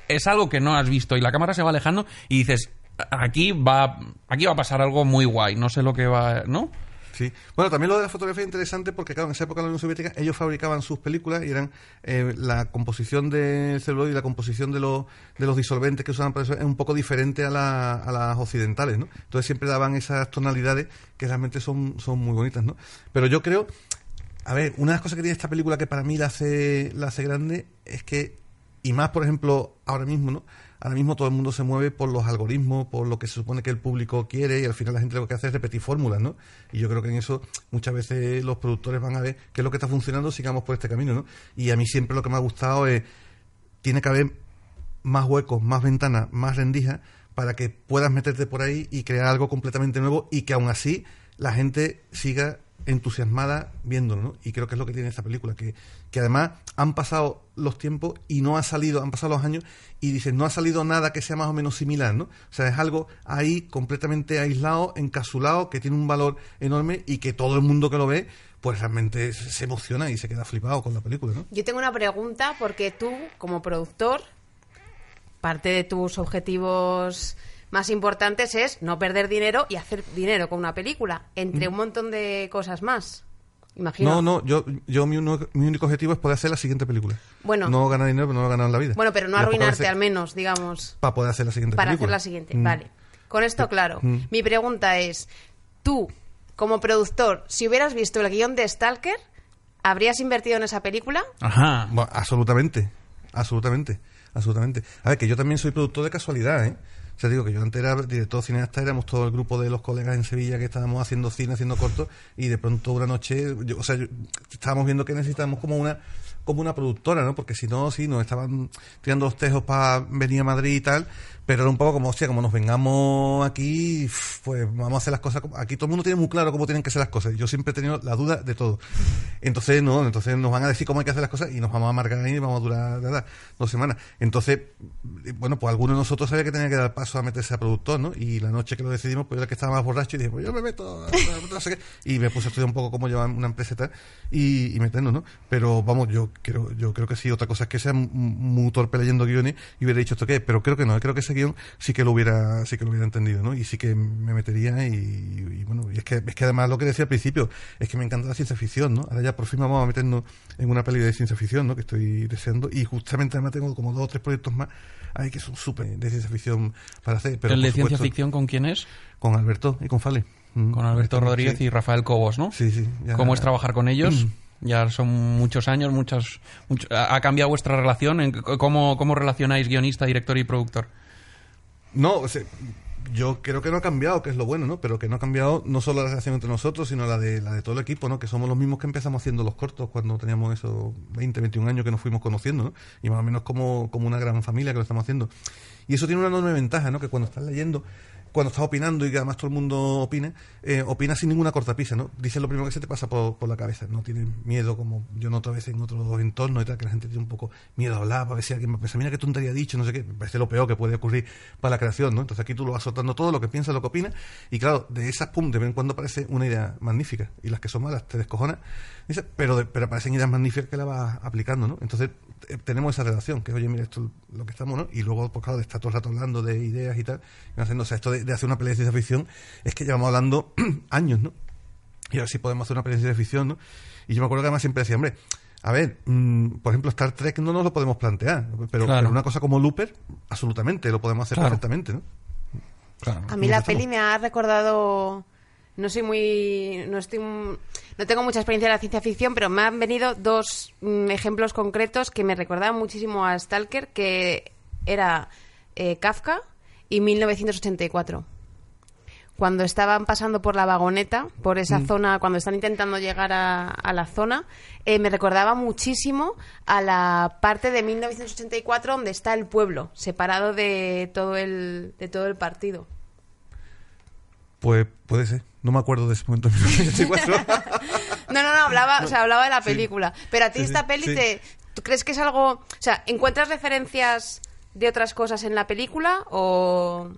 es algo que no has visto. Y la cámara se va alejando y dices aquí va aquí va a pasar algo muy guay, no sé lo que va, ¿no?
Sí. Bueno, también lo de la fotografía es interesante porque, claro, en esa época de la Unión Soviética ellos fabricaban sus películas y eran eh, la composición del celuloide y la composición de, los de los disolventes que usaban para eso es un poco diferente a, la- las occidentales, ¿no? Entonces siempre daban esas tonalidades que realmente son, son muy bonitas, ¿no? Pero yo creo, a ver, una de las cosas que tiene esta película que para mí la hace, la hace grande es que, y más, por ejemplo, ahora mismo, ¿no? Ahora mismo todo el mundo se mueve por los algoritmos, por lo que se supone que el público quiere y al final la gente lo que hace es repetir fórmulas, ¿no? Y yo creo que en eso muchas veces los productores van a ver qué es lo que está funcionando, sigamos por este camino, ¿no? Y a mí siempre lo que me ha gustado es, tiene que haber más huecos, más ventanas, más rendijas para que puedas meterte por ahí y crear algo completamente nuevo y que aún así la gente siga entusiasmada viéndolo, ¿no? Y creo que es lo que tiene esta película, que, que además han pasado los tiempos y no ha salido, han pasado los años y dicen, no ha salido nada que sea más o menos similar, ¿no? O sea, es algo ahí completamente aislado, encapsulado, que tiene un valor enorme y que todo el mundo que lo ve, pues realmente se emociona y se queda flipado con la película, ¿no?
Yo tengo una pregunta porque tú, como productor, parte de tus objetivos más importantes es no perder dinero y hacer dinero con una película, entre un montón de cosas más. Imagino.
No, no, yo, yo mi, uno- mi único objetivo es poder hacer la siguiente película.
Bueno.
No ganar dinero, pero no lo he ganado en la vida.
Bueno, pero no
Y
arruinarte
hacer-
al menos, digamos,
Para poder hacer la siguiente
para
película.
hacer la siguiente.
Mm.
Vale. Con esto claro.
Mm.
Mi pregunta es, tú, como productor, si hubieras visto el guion de Stalker, ¿habrías invertido en esa película?
Ajá.
Bueno, absolutamente, absolutamente, absolutamente. A ver, que yo también soy productor de casualidad, ¿eh? Sea, digo que yo antes era director cineasta, éramos todo el grupo de los colegas en Sevilla que estábamos haciendo cine, haciendo cortos, y de pronto una noche, yo- o sea, yo- estábamos viendo que necesitábamos como una como una productora, ¿no? Porque si no, sí, nos estaban tirando los tejos para venir a Madrid y tal, pero era un poco como, hostia, como nos vengamos aquí, pues vamos a hacer las cosas. como- Aquí todo el mundo tiene muy claro cómo tienen que ser las cosas. Yo siempre he tenido la duda de todo. Entonces, no, entonces nos van a decir cómo hay que hacer las cosas y nos vamos a amargar ahí y vamos a durar nada, dos semanas. Entonces, bueno, pues alguno de nosotros sabía que tenía que dar paso a meterse a productor, ¿no? Y la noche que lo decidimos, pues era que estaba más borracho y dije, pues yo me meto, no sé qué. Y me puse a estudiar un poco cómo llevar una empresa y tal, y, y meternos, ¿no? Pero vamos, yo creo, yo creo que sí. Otra cosa es que sea muy torpe leyendo guiones y hubiera dicho esto qué, pero creo que no, creo que ese sí que lo hubiera, sí que lo hubiera entendido, ¿no? Y sí que me metería y, y bueno, y es que, es que además lo que decía al principio, es que me encanta la ciencia ficción, ¿no? Ahora ya por fin vamos a meternos en una peli de ciencia ficción, ¿no? Que estoy deseando y justamente además tengo como dos o tres proyectos más ahí que son súper de ciencia ficción para hacer. Pero
¿El de ciencia ficción con quién es?
Con Alberto y con Fale. Mm.
Con Alberto Rodríguez
sí.
y Rafael Cobos, ¿no?
Sí, sí. ya-
¿Cómo es trabajar con ellos?
Mm.
Ya son muchos años, muchos, mucho- ¿ha cambiado vuestra relación? ¿En c- ¿Cómo, ¿Cómo relacionáis guionista, director y productor?
No, o sea, yo creo que no ha cambiado, que es lo bueno, ¿no? Pero que no ha cambiado no solo la relación entre nosotros, sino la de la de todo el equipo, ¿no? Que somos los mismos que empezamos haciendo los cortos cuando teníamos esos 20, 21 años que nos fuimos conociendo, ¿no? Y más o menos como, como una gran familia que lo estamos haciendo. Y eso tiene una enorme ventaja, ¿no? Que cuando estás leyendo, cuando estás opinando y que además todo el mundo opine, eh, opina sin ninguna cortapisa, ¿no? Dices lo primero que se te pasa por, por la cabeza, no tienes miedo como yo noto a veces en otros entornos y tal, que la gente tiene un poco miedo a hablar, para ver si alguien va a pensar, mira qué tontería ha dicho, no sé qué, me parece lo peor que puede ocurrir para la creación, ¿no? Entonces aquí tú lo vas soltando todo, lo que piensas, lo que opinas, y claro, de esas, pum, de vez en cuando aparece una idea magnífica, y las que son malas te descojonan, dices, pero, de- pero aparecen ideas magníficas que la vas aplicando, ¿no? Entonces eh, tenemos esa relación, que oye, mira, esto es lo que estamos, ¿no? Y luego, pues claro, de estar todo el rato hablando de ideas y tal, y haciendo, o sea, esto de, de hacer una pelea de ciencia ficción, es que llevamos hablando años, ¿no? Y a ver si podemos hacer una pelea de ciencia ficción, ¿no? Y yo me acuerdo que además siempre decía, hombre, a ver, mm, por ejemplo, Star Trek no nos lo podemos plantear, pero,
Claro.
pero una cosa como Looper, absolutamente, lo podemos hacer
Claro.
perfectamente, ¿no?
Claro.
A mí
¿Cómo
la
estamos?
peli me ha recordado. No soy muy. No estoy. No tengo mucha experiencia en la ciencia ficción, pero me han venido dos mm, ejemplos concretos que me recordaban muchísimo a Stalker, que era eh, Kafka y 1984. Cuando estaban pasando por la vagoneta, por esa zona, cuando están intentando llegar a, a la zona, eh, me recordaba muchísimo a la parte de 1984 donde está el pueblo, separado de todo el, de todo el partido.
Pues puede ser. No me acuerdo de ese momento. en 1984.
No, no, no, hablaba, o sea, hablaba de la película. Pero a ti
Sí,
esta
sí,
peli te... ¿Tú crees que es algo... O sea, ¿encuentras referencias de otras cosas en la película o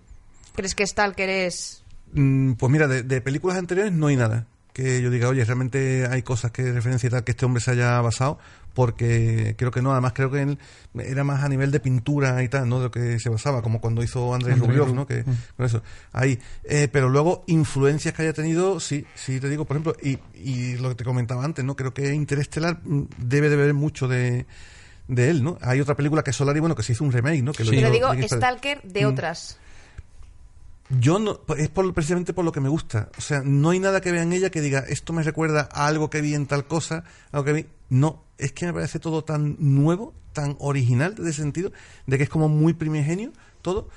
crees que es...
Mm, Pues mira, de, de películas anteriores no hay nada que yo diga, oye, realmente hay cosas que referencia y tal que este hombre se haya basado, porque creo que no, además creo que él era más a nivel de pintura y tal, ¿no? De lo que se basaba, como cuando hizo Andrés Rublev. ¿no? Que, con eso, ahí. Eh, pero luego, influencias que haya tenido, sí, sí te digo, por ejemplo, y, y lo que te comentaba antes, ¿no? Creo que Interestelar mm, debe de ver mucho de de él, ¿no? Hay otra película que es Solar y bueno, que se hizo un remake, ¿no? Que lo
Sí.
Pero
hizo
digo. Stalker de
Mm.
otras.
Yo no, es por, precisamente por lo que me gusta. O sea, no hay nada que vea en ella que diga, esto me recuerda a algo que vi en tal cosa, algo que vi. No, es que me parece todo tan nuevo, tan original de sentido, de que es como muy primigenio todo,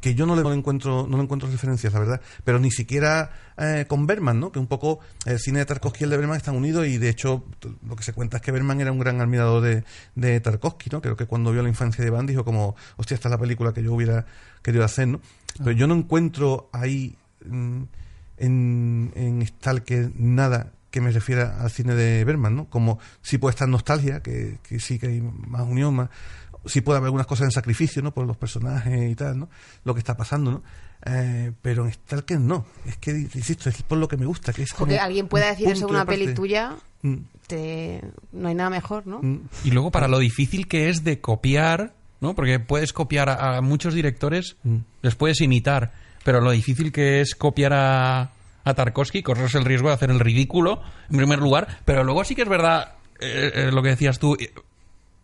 que yo no le encuentro, no le encuentro referencias, la verdad. Pero ni siquiera eh, con Berman, ¿no? Que un poco el cine de Tarkovsky y el de Berman están unidos y de hecho lo que se cuenta es que Berman era un gran admirador de, de Tarkovsky, ¿no? Creo que cuando vio la infancia de Van dijo como, hostia, esta es la película que yo hubiera querido hacer, ¿no? Pero yo no encuentro ahí mm, en, en Stalker nada que me refiera al cine de Berman, ¿no? Como si puede estar nostalgia, que, que sí que hay más unión, más sí puede haber algunas cosas en sacrificio, ¿no? Por los personajes y tal, ¿no? Lo que está pasando, ¿no? Eh, pero en Stalker no. Es que, insisto, es por lo que me gusta, que es como
Porque alguien pueda decir eso
y
una peli tuya,
Mm,
te... no hay nada mejor, ¿no?
mm.
Y luego para lo difícil que es de copiar, ¿no? Porque puedes copiar a, a muchos directores,
Mm.
les puedes imitar, pero lo difícil que es copiar a, a Tarkovsky, corres el riesgo de hacer el ridículo, en primer lugar, pero luego sí que es verdad eh, eh, lo que decías tú.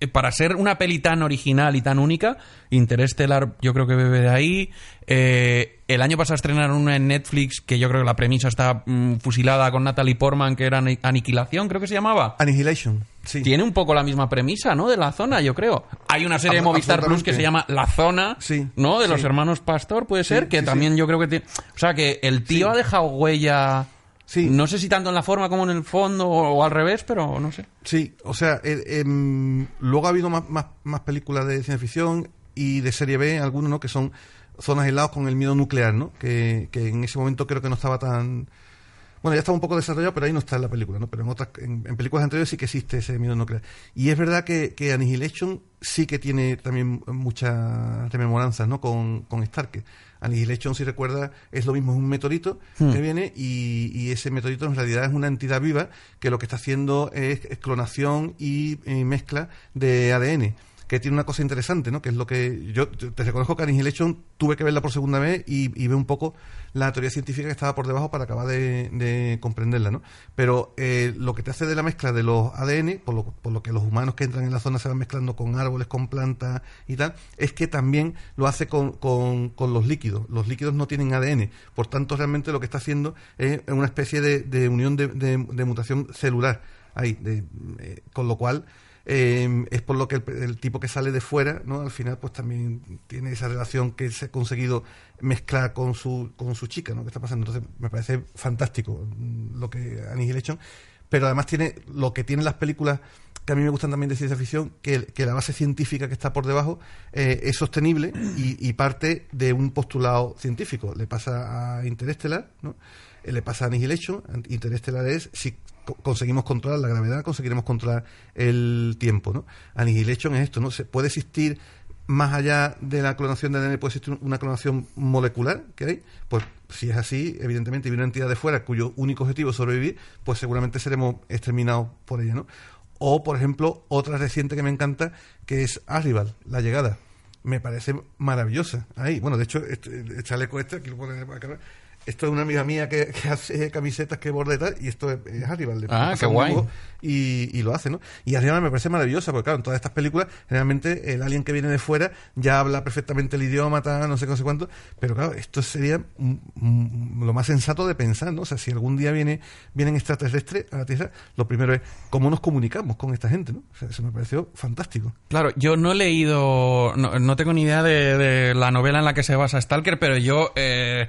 Eh, para ser una peli tan original y tan única, Interstellar yo creo que bebe de ahí. Eh, el año pasado estrenaron una en Netflix que yo creo que la premisa está mm, fusilada con Natalie Portman, que era Ani- Aniquilación, creo que se llamaba.
Annihilation, sí.
Tiene un poco la misma premisa, ¿no? De la zona, yo creo. Hay una serie de Movistar Plus que se llama La Zona,
Sí,
¿no? De los hermanos Pastor, puede ser, que también yo creo que tiene... O sea, que el tío ha dejado huella...
Sí.
No sé si tanto en la forma como en el fondo o, o al revés, pero no sé.
Sí, o sea, eh, luego ha habido más, más, más películas de ciencia ficción y de serie B, algunos, ¿no? Que son zonas aisladas con el miedo nuclear, ¿no? Que, que en ese momento creo que no estaba tan... Bueno, ya estaba un poco desarrollado, pero ahí no está en la película, ¿no? Pero en otras, en, en películas anteriores sí que existe ese miedo nuclear. Y es verdad que, que Annihilation sí que tiene también muchas rememoranzas, ¿no? Con, con Stark. Annihilation, si recuerda, es lo mismo, es un meteorito que viene y, y ese meteorito en realidad es una entidad viva que lo que está haciendo es, es clonación y, eh, mezcla de ADN que tiene una cosa interesante, ¿no? Que es lo que yo te reconozco que Annihilation tuve que verla por segunda vez y, y veo un poco la teoría científica que estaba por debajo para acabar de, de comprenderla, ¿no? Pero eh, lo que te hace de la mezcla de los ADN, por lo, por lo que los humanos que entran en la zona se van mezclando con árboles, con plantas y tal, es que también lo hace con, con, con los líquidos. Los líquidos no tienen ADN, por tanto realmente lo que está haciendo es una especie de, de unión de, de- mutación celular ahí, eh, con lo cual eh, es por lo que el, el tipo que sale de fuera, ¿no? Al final, pues también tiene esa relación que se ha conseguido mezclar con su, con su chica, ¿no? Que está pasando. Entonces, me parece fantástico mm, lo que Annihilation. Pero además tiene lo que tienen las películas que a mí me gustan también de ciencia ficción, que, que la base científica que está por debajo eh, es sostenible y, y parte de un postulado científico. Le pasa a Interestelar, ¿no? Eh, le pasa a Annihilation. Interestelar es si conseguimos controlar la gravedad, conseguiremos controlar el tiempo, ¿no? Annihilation es esto, ¿no? Se puede existir más allá de la clonación de ADN, puede existir una clonación molecular que hay, pues si es así, evidentemente, y una entidad de fuera cuyo único objetivo es sobrevivir, pues seguramente seremos exterminados por ella, ¿no? O, por ejemplo, otra reciente que me encanta, que es Arrival, La Llegada. Me parece maravillosa. Ahí, bueno, de hecho, este, el chaleco este, aquí lo pone acá, esto es una amiga mía que, que hace camisetas que borde y tal, y esto es, es. Le
Ah, qué guay.
Y, y lo hace, ¿no? Y Arrival me parece maravillosa, porque claro, en todas estas películas, realmente el alien que viene de fuera ya habla perfectamente el idioma, tal, no sé qué, no sé cuánto, pero claro, esto sería lo más sensato de pensar, ¿no? O sea, si algún día viene, vienen extraterrestres a la Tierra, lo primero es cómo nos comunicamos con esta gente, ¿no? O sea, eso me pareció fantástico.
Claro, yo no he leído, no, no tengo ni idea de, de la novela en la que se basa Stalker, pero yo eh,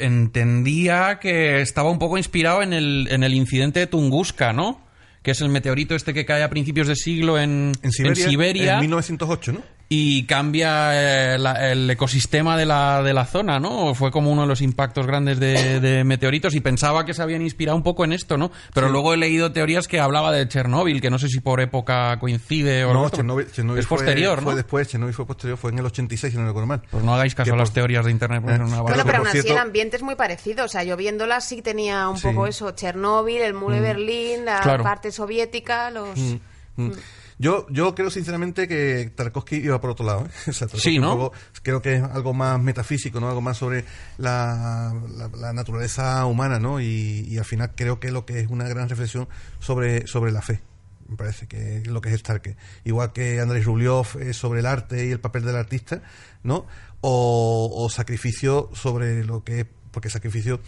entendía que estaba un poco inspirado en el, en el incidente de Tunguska, ¿no? Que es el meteorito este que cae a principios de siglo en,
En Siberia,
Siberia.
en 1908, ¿no?
Y cambia eh, la- el ecosistema de la, de la zona, ¿no? Fue como uno de los impactos grandes de, de meteoritos y pensaba que se habían inspirado un poco en esto, ¿no? Pero luego he leído teorías que hablaba de Chernóbil, que no sé si por época coincide o
No,
algo.
Chernobyl, Chernobyl
es
fue-
posterior,
fue,
¿no?
después, Chernobyl fue posterior, fue en el 86, si no recuerdo mal.
Pues no hagáis caso
Que
a las
por-
teorías de internet. porque
Eh,
una
bueno,
pero aún así
cierto-
el ambiente es muy parecido. O sea, yo viéndola sí tenía un
Sí.
poco eso. Chernóbil, el muro de Berlín, la
Claro.
parte soviética, los...
Mm. Yo, yo creo sinceramente que Tarkovsky iba por otro lado. ¿eh? O sea,
Sí, ¿no?
poco- creo que es algo más metafísico, ¿no? Algo más sobre la, la- la naturaleza humana, ¿no? Y, y al final creo que lo que es una gran reflexión sobre, sobre la fe. Me parece que es lo que es Starke. Igual que Andrés Rubliov es sobre el arte y el papel del artista, ¿no? O, o Sacrificio sobre lo que es, porque Sacrificio,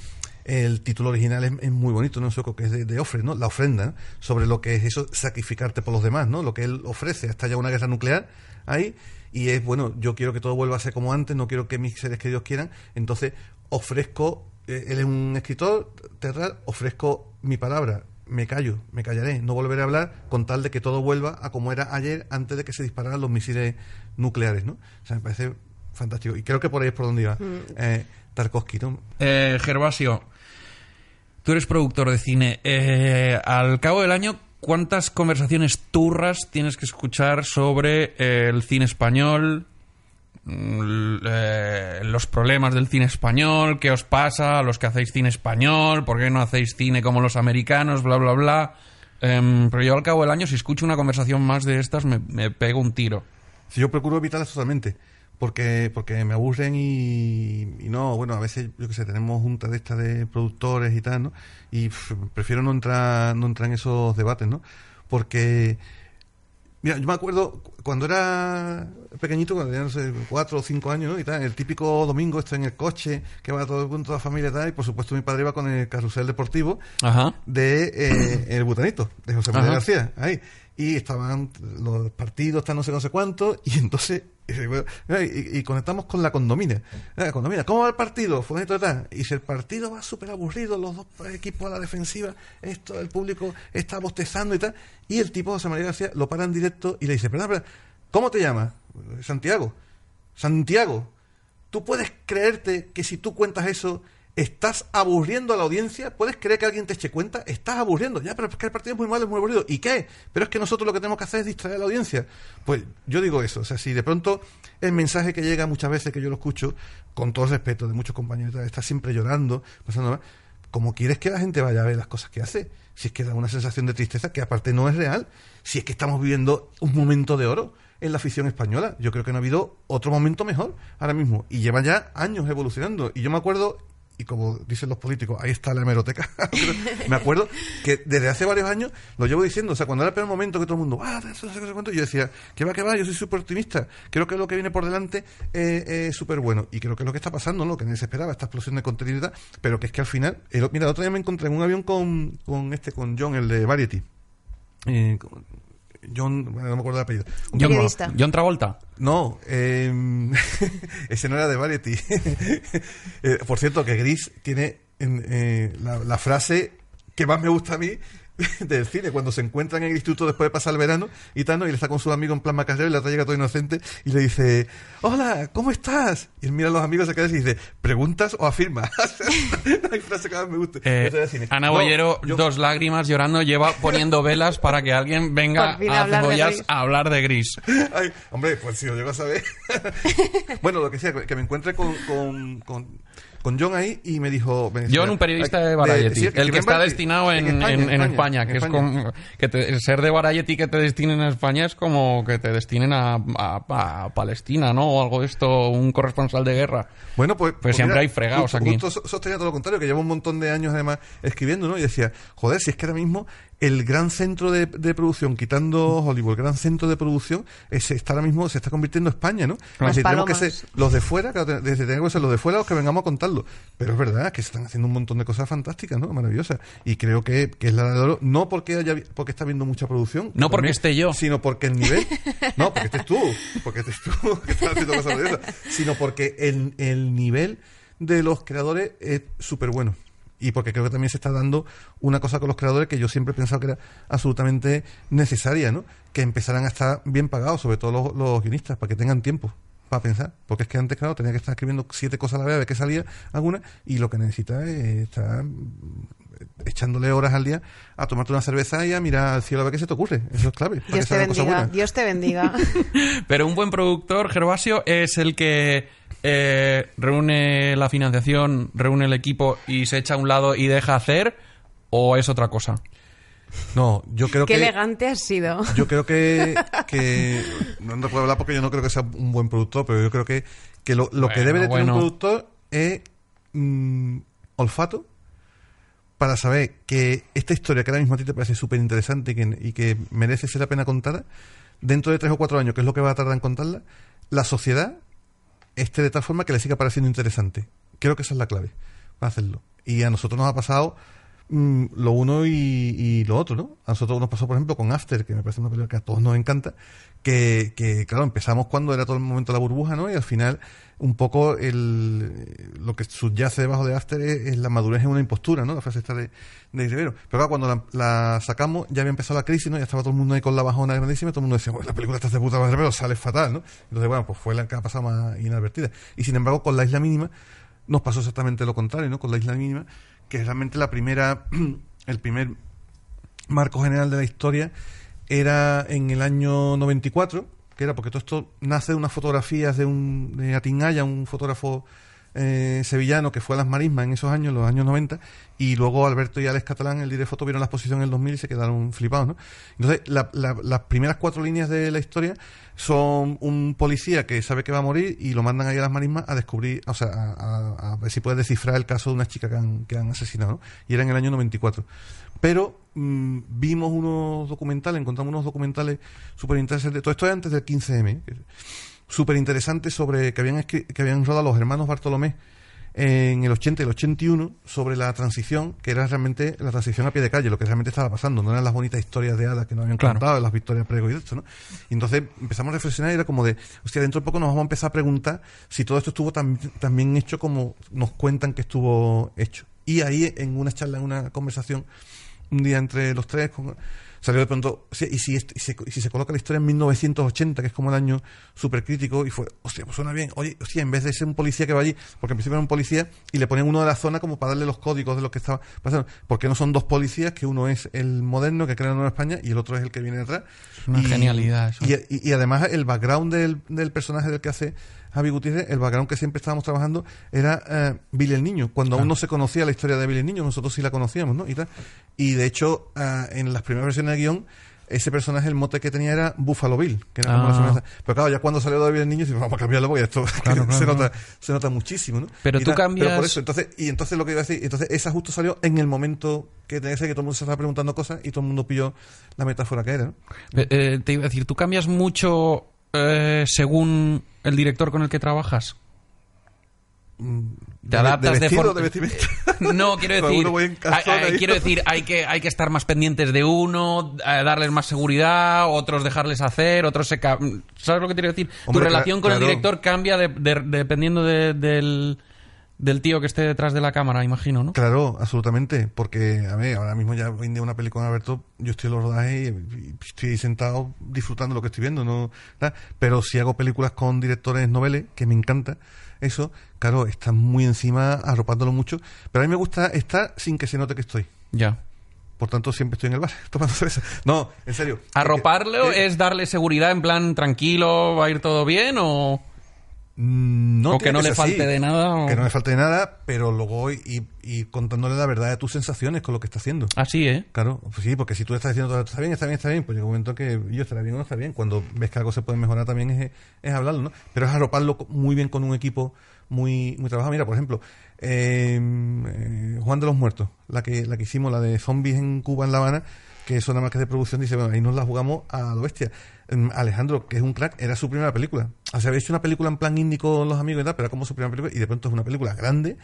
el título original es, es muy bonito, ¿no? Sueco, que es de, de Ofre, ¿no? La ofrenda, ¿no? Sobre lo que es eso, sacrificarte por los demás, ¿no? Lo que él ofrece, hasta ya una guerra nuclear ahí, y es, bueno, yo quiero que todo vuelva a ser como antes, no quiero que mis seres queridos quieran, entonces ofrezco, eh, él es un escritor teatral, ofrezco mi palabra, me callo, me callaré, no volveré a hablar con tal de que todo vuelva a como era ayer antes de que se dispararan los misiles nucleares, ¿no? O sea, me parece fantástico. Y creo que por ahí es por donde iba eh, Tarkovsky, ¿no?
Eh, Gervasio, tú eres productor de cine. Eh, al cabo del año, ¿cuántas conversaciones turras tienes que escuchar sobre eh, el cine español? mm, eh, los problemas del cine español, qué os pasa a los que hacéis cine español, por qué no hacéis cine como los americanos, bla, bla, bla. Em, pero yo al cabo del año, si escucho una conversación más de estas, me, me pego un tiro.
Si yo procuro evitarlas totalmente, porque porque me aburren y, y no, bueno, a veces, yo que sé, tenemos juntas de estas de productores y tal, ¿no? Y prefiero no entrar, no entrar en esos debates, ¿no? Porque, mira, yo me acuerdo cu- cuando era pequeñito, cuando tenía, no sé, cuatro o cinco años, ¿no? Y tal, el típico domingo estoy en el coche, que va todo con toda la familia y tal, y por supuesto mi padre iba con el carrusel deportivo, de eh, El Butanito, de José María. García, ahí. Y estaban los partidos, están no sé, no sé cuánto, y entonces, y, y conectamos con la condomina. La condomina, ¿cómo va el partido? Y si el partido va súper aburrido, los dos equipos a la defensiva, esto, el público está bostezando y tal, y el tipo, José María García, lo para en directo y le dice, ¿cómo te llamas? Santiago. Santiago, ¿tú puedes creerte que si tú cuentas eso estás aburriendo a la audiencia? ¿Puedes creer que alguien te eche cuenta? Estás aburriendo. Ya, pero es que el partido es muy malo, es muy aburrido. ¿Y qué? Pero es que nosotros lo que tenemos que hacer es distraer a la audiencia. Pues yo digo eso. O sea, si de pronto el mensaje que llega muchas veces que yo lo escucho, con todo respeto de muchos compañeros, está siempre llorando, pasando mal, ¿cómo quieres que la gente vaya a ver las cosas que hace? Si es que da una sensación de tristeza que aparte no es real. Si es que estamos viviendo un momento de oro en la afición española. Yo creo que no ha habido otro momento mejor ahora mismo. Y lleva ya años evolucionando. Y yo me acuerdo, y como dicen los políticos, ahí está la hemeroteca. me acuerdo que desde hace varios años lo llevo diciendo. O sea, cuando era el peor momento que todo el mundo, ah, no sé cuánto", yo decía, que va, que va, yo soy súper optimista. Creo que lo que viene por delante eh, es súper bueno. Y creo que es lo que está pasando, ¿no? Que nadie se esperaba, esta explosión de contenido pero que es que al final, mira, el otro día me encontré en un avión con, con este, con John, el de Variety. Eh, John, bueno, no me acuerdo del apellido. Un
John,
Periodista.
John Travolta.
no, eh, ese no era de Variety. Eh, por cierto, que Gris tiene en, eh, la, la frase que más me gusta a mí del cine, cuando se encuentran en el instituto después de pasar el verano y tal, ¿no? y él está con su amigo en plan macarrero y la otra llega todo inocente y le dice, hola, ¿cómo estás? Y él mira a los amigos se queda y dice, ¿preguntas o afirmas? hay frase que más me guste.
Eh. Ana
No,
Bollero,
yo-
dos lágrimas llorando, lleva poniendo velas para que alguien venga a
hablar de
cebollas
Gris.
a hablar de gris.
Ay, hombre, pues si lo llego a saber. bueno, lo que sea, que me encuentré con, con, con, con John ahí y me dijo. me decía,
John, un periodista de Variety,
sí,
el que está
Variety,
destinado en, en- en España, que es como que te- ser de Variety que te destinen a España es como que te destinen a, a- a Palestina, ¿no? O algo de esto, un corresponsal de guerra.
Bueno, pues. pues
siempre
mira,
hay fregados
justo-
aquí.
Justo so- sostenía todo lo contrario, que llevo un montón de años además escribiendo, ¿no? Y decía, joder, si es que ahora mismo el gran centro de, de producción, quitando Hollywood, el gran centro de producción, es, está ahora mismo, se está convirtiendo en España, ¿no?
Las
Es decir, tenemos que
palomas.
ser los de fuera, claro, desde tenemos que ser los de fuera los que vengamos a contarlo. Pero es verdad que se están haciendo un montón de cosas fantásticas, ¿no? Maravillosas. Y creo que, que es la de oro, no porque haya porque está habiendo mucha producción.
No porque
también,
esté yo.
Sino porque el nivel. No, porque estés tú. Porque estés tú que estás haciendo cosas maravillosas. Sino porque el, el nivel de los creadores es súper bueno. Y porque creo que también se está dando una cosa con los creadores que yo siempre he pensado que era absolutamente necesaria, ¿no? Que empezaran a estar bien pagados, sobre todo los, los guionistas, para que tengan tiempo para pensar, porque es que antes, claro, tenía que estar escribiendo siete cosas a la vez, a ver qué salía alguna, y lo que necesita es estar echándole horas al día a tomarte una cerveza y a mirar al cielo a ver qué se te ocurre. Eso es clave. que
Dios te bendiga. Dios te bendiga.
Pero un buen productor, Gervasio, es el que eh, reúne la financiación, reúne el equipo y se echa a un lado y deja hacer, o es otra cosa.
No, yo creo
Qué
que...
elegante has sido.
Yo creo que, que no te puedo hablar porque yo no creo que sea un buen productor, pero yo creo que, que lo, lo que debe de tener
bueno.
un productor es mm, olfato para saber que esta historia que ahora mismo a ti te parece súper interesante y que, y que merece ser la pena contada, dentro de tres o cuatro años, que es lo que va a tardar en contarla, la sociedad esté de tal forma que le siga pareciendo interesante. Creo que esa es la clave para hacerlo. Y a nosotros nos ha pasado mm, lo uno y, lo otro, ¿no? A nosotros nos pasó, por ejemplo, con After, que me parece una película que a todos nos encanta, que, que claro, empezamos cuando era todo el momento la burbuja, ¿no? Y al final, un poco el, lo que subyace debajo de After es, la madurez en una impostura, ¿no? La frase esta de, de Rivero. Pero claro, cuando la, sacamos, ya había empezado la crisis, ¿no? Ya estaba todo el mundo ahí con la bajona grandísima todo el mundo decía, la película está de puta madre, pero sale fatal, ¿no? Entonces, bueno, pues fue la que ha pasado más inadvertida. Y sin embargo, con la isla mínima, nos pasó exactamente lo contrario, ¿no? Con la isla mínima, que realmente la primera, el primer marco general de la historia era en el año 94, que era porque todo esto nace de unas fotografías de un de Atingaya, un fotógrafo eh, sevillano que fue a las marismas en esos años, los años 90, y luego Alberto y Alex Catalán, el líder de foto, vieron la exposición en el 2000 y se quedaron flipados, ¿no? Entonces, la- la- las primeras cuatro líneas de la historia son un policía que sabe que va a morir y lo mandan ahí a las marismas a descubrir, o sea, a, a- a ver si puede descifrar el caso de una chica que han, que han asesinado, ¿no? Y era en el año 94. Pero mm, vimos unos documentales, encontramos unos documentales súper interesantes. Todo esto es antes del 15M. Súper interesantes sobre que habían, que habían rodado los hermanos Bartolomé en el 80 y el 81 sobre la transición, que era realmente la transición a pie de calle, lo que realmente estaba pasando. No eran las bonitas historias de hadas que nos habían
Claro.
contado, las victorias prego y esto, ¿no? Y entonces empezamos a reflexionar y era como de, hostia, dentro de poco nos vamos a empezar a preguntar si todo esto estuvo tan, tan bien hecho como nos cuentan que estuvo hecho. Y ahí, en una charla, en una conversación, un día entre los tres, con- salió de pronto, "Hostia, ¿y si, y se, y si se coloca la historia en 1980, que es como el año súper crítico, y fue, hostia, pues suena bien, oye, hostia, en vez de ser un policía que va allí, porque en principio era un policía, y le ponen uno de la zona como para darle los códigos de lo que estaba pasando, porque no son dos policías, que uno es el moderno que crea la Nueva España, y el otro es el que viene de atrás.
Es una
Y-
genialidad eso.
Y, además el background del, del personaje del que hace Javi Gutiérrez, el background que siempre estábamos trabajando era eh, Billy el Niño. Cuando aún no se conocía la historia de Billy el Niño, nosotros sí la conocíamos, ¿no? Y, tal. y de hecho, eh, en las primeras versiones de guion, ese personaje, el mote que tenía era Buffalo Bill, que era como
Ah.
la semejanza. Pero claro, ya cuando salió de Billy el Niño, vamos a cambiarlo porque esto
Claro,
se,
claro,
nota, se nota muchísimo, ¿no?
Pero
Y
tú
tal.
cambias-
Pero por eso, entonces, y entonces lo que iba a decir, entonces esa justo salió en el momento que tenía que todo el mundo se estaba preguntando cosas y todo el mundo pilló la metáfora que era, ¿no?
Eh, eh, te iba a decir, ¿tú cambias mucho eh, según el director con el que trabajas? ¿Te
De-
adaptas
de
de,
de vestimenta?
No, quiero decir, hay- quiero decir, hay que, hay que estar más pendientes de uno, eh, darles más seguridad, otros dejarles hacer, otros se... ¿Sabes lo que quiero decir? tu relación con el director cambia de- de- dependiendo de- del, del tío que esté detrás de la cámara, imagino, ¿no?
Claro, absolutamente, porque a ver, ahora mismo ya en día una película con Alberto, yo estoy en los rodajes y, estoy sentado disfrutando lo que estoy viendo, no, pero si hago películas con directores noveles, que me encanta eso, claro, están muy encima, arropándolo mucho, pero a mí me gusta estar sin que se note que estoy.
Ya.
Por tanto, siempre estoy en el bar tomando cerveza. No, en serio.
¿Arroparlo
Eh,
es darle seguridad en plan tranquilo, va a ir todo bien o...?
Mm, No
O que no le falte
así.
de nada, o-
Que no le falte de nada, pero luego y, y contándole la verdad de tus sensaciones con lo que está haciendo.
Así, ¿eh?
Claro, pues sí, porque si tú estás diciendo todo está bien, está bien, está bien, pues llega un momento que yo estará bien o no está bien. Cuando ves que algo se puede mejorar también es, es hablarlo, ¿no? Pero es arroparlo muy bien con un equipo muy muy trabajado. Mira, por ejemplo, eh, eh, Juan de los Muertos, la que la que hicimos, la de zombies en Cuba, en La Habana, que es una marca de producción, dice, bueno, ahí nos la jugamos a lo bestia. Alejandro, que es un crack, era su primera película. O sea, había hecho una película en plan indie con los amigos y tal, pero era como su primera película, y de pronto es una película grande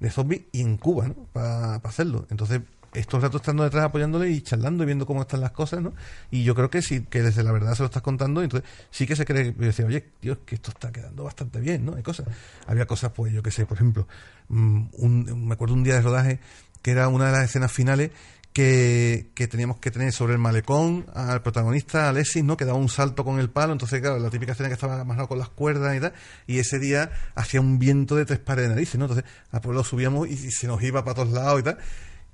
de zombies y en Cuba, ¿no? Para hacerlo. Entonces, estos ratos estando detrás apoyándole y charlando y viendo cómo están las cosas, ¿no? Y yo creo que sí, que desde la verdad se lo estás contando, entonces sí que se cree, decía, oye, Dios, que esto está quedando bastante bien, ¿no? Hay cosas. Había cosas, pues, yo qué sé, por ejemplo, mm, un- me acuerdo un día de rodaje que era una de las escenas finales que, que teníamos que tener sobre el malecón al protagonista, Alexis, ¿no? Que daba un salto con el palo, entonces, claro, la típica escena que estaba amarrado con las cuerdas y tal, y ese día hacía un viento de tres pares de narices, ¿no? Entonces, a lo subíamos y, se nos iba para todos lados y tal.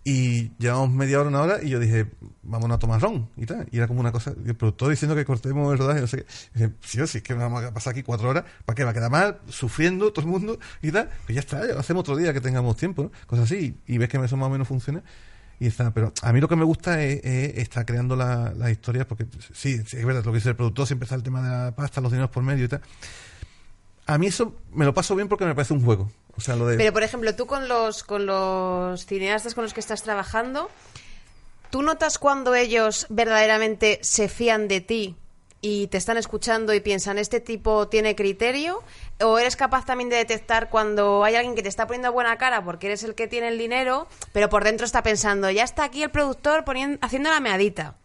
Y llevamos media hora, una hora, y yo dije, vámonos a tomar ron y tal. Y era como una cosa, el productor diciendo que cortemos el rodaje, no sé qué. Y dije, sí sí, es que vamos a pasar aquí cuatro horas, ¿para qué? Va a quedar mal, sufriendo todo el mundo y tal. Pues ya está, hacemos otro día que tengamos tiempo. Cosas así. Y ves que eso más o menos funciona. Y está, pero a mí lo que me gusta es, es estar creando la- las historias, porque sí, sí, es verdad, lo que dice el productor, siempre está el tema de la pasta, los dineros por medio y tal. A mí eso me lo paso bien porque me parece un juego. O sea, lo de...
Pero, por ejemplo, tú con los, con los cineastas con los que estás trabajando, ¿tú notas cuando ellos verdaderamente se fían de ti y te están escuchando y piensan, este tipo tiene criterio? ¿O eres capaz también de detectar cuando hay alguien que te está poniendo buena cara porque eres el que tiene el dinero, pero por dentro está pensando, ya está aquí el productor poniendo, haciendo la meadita?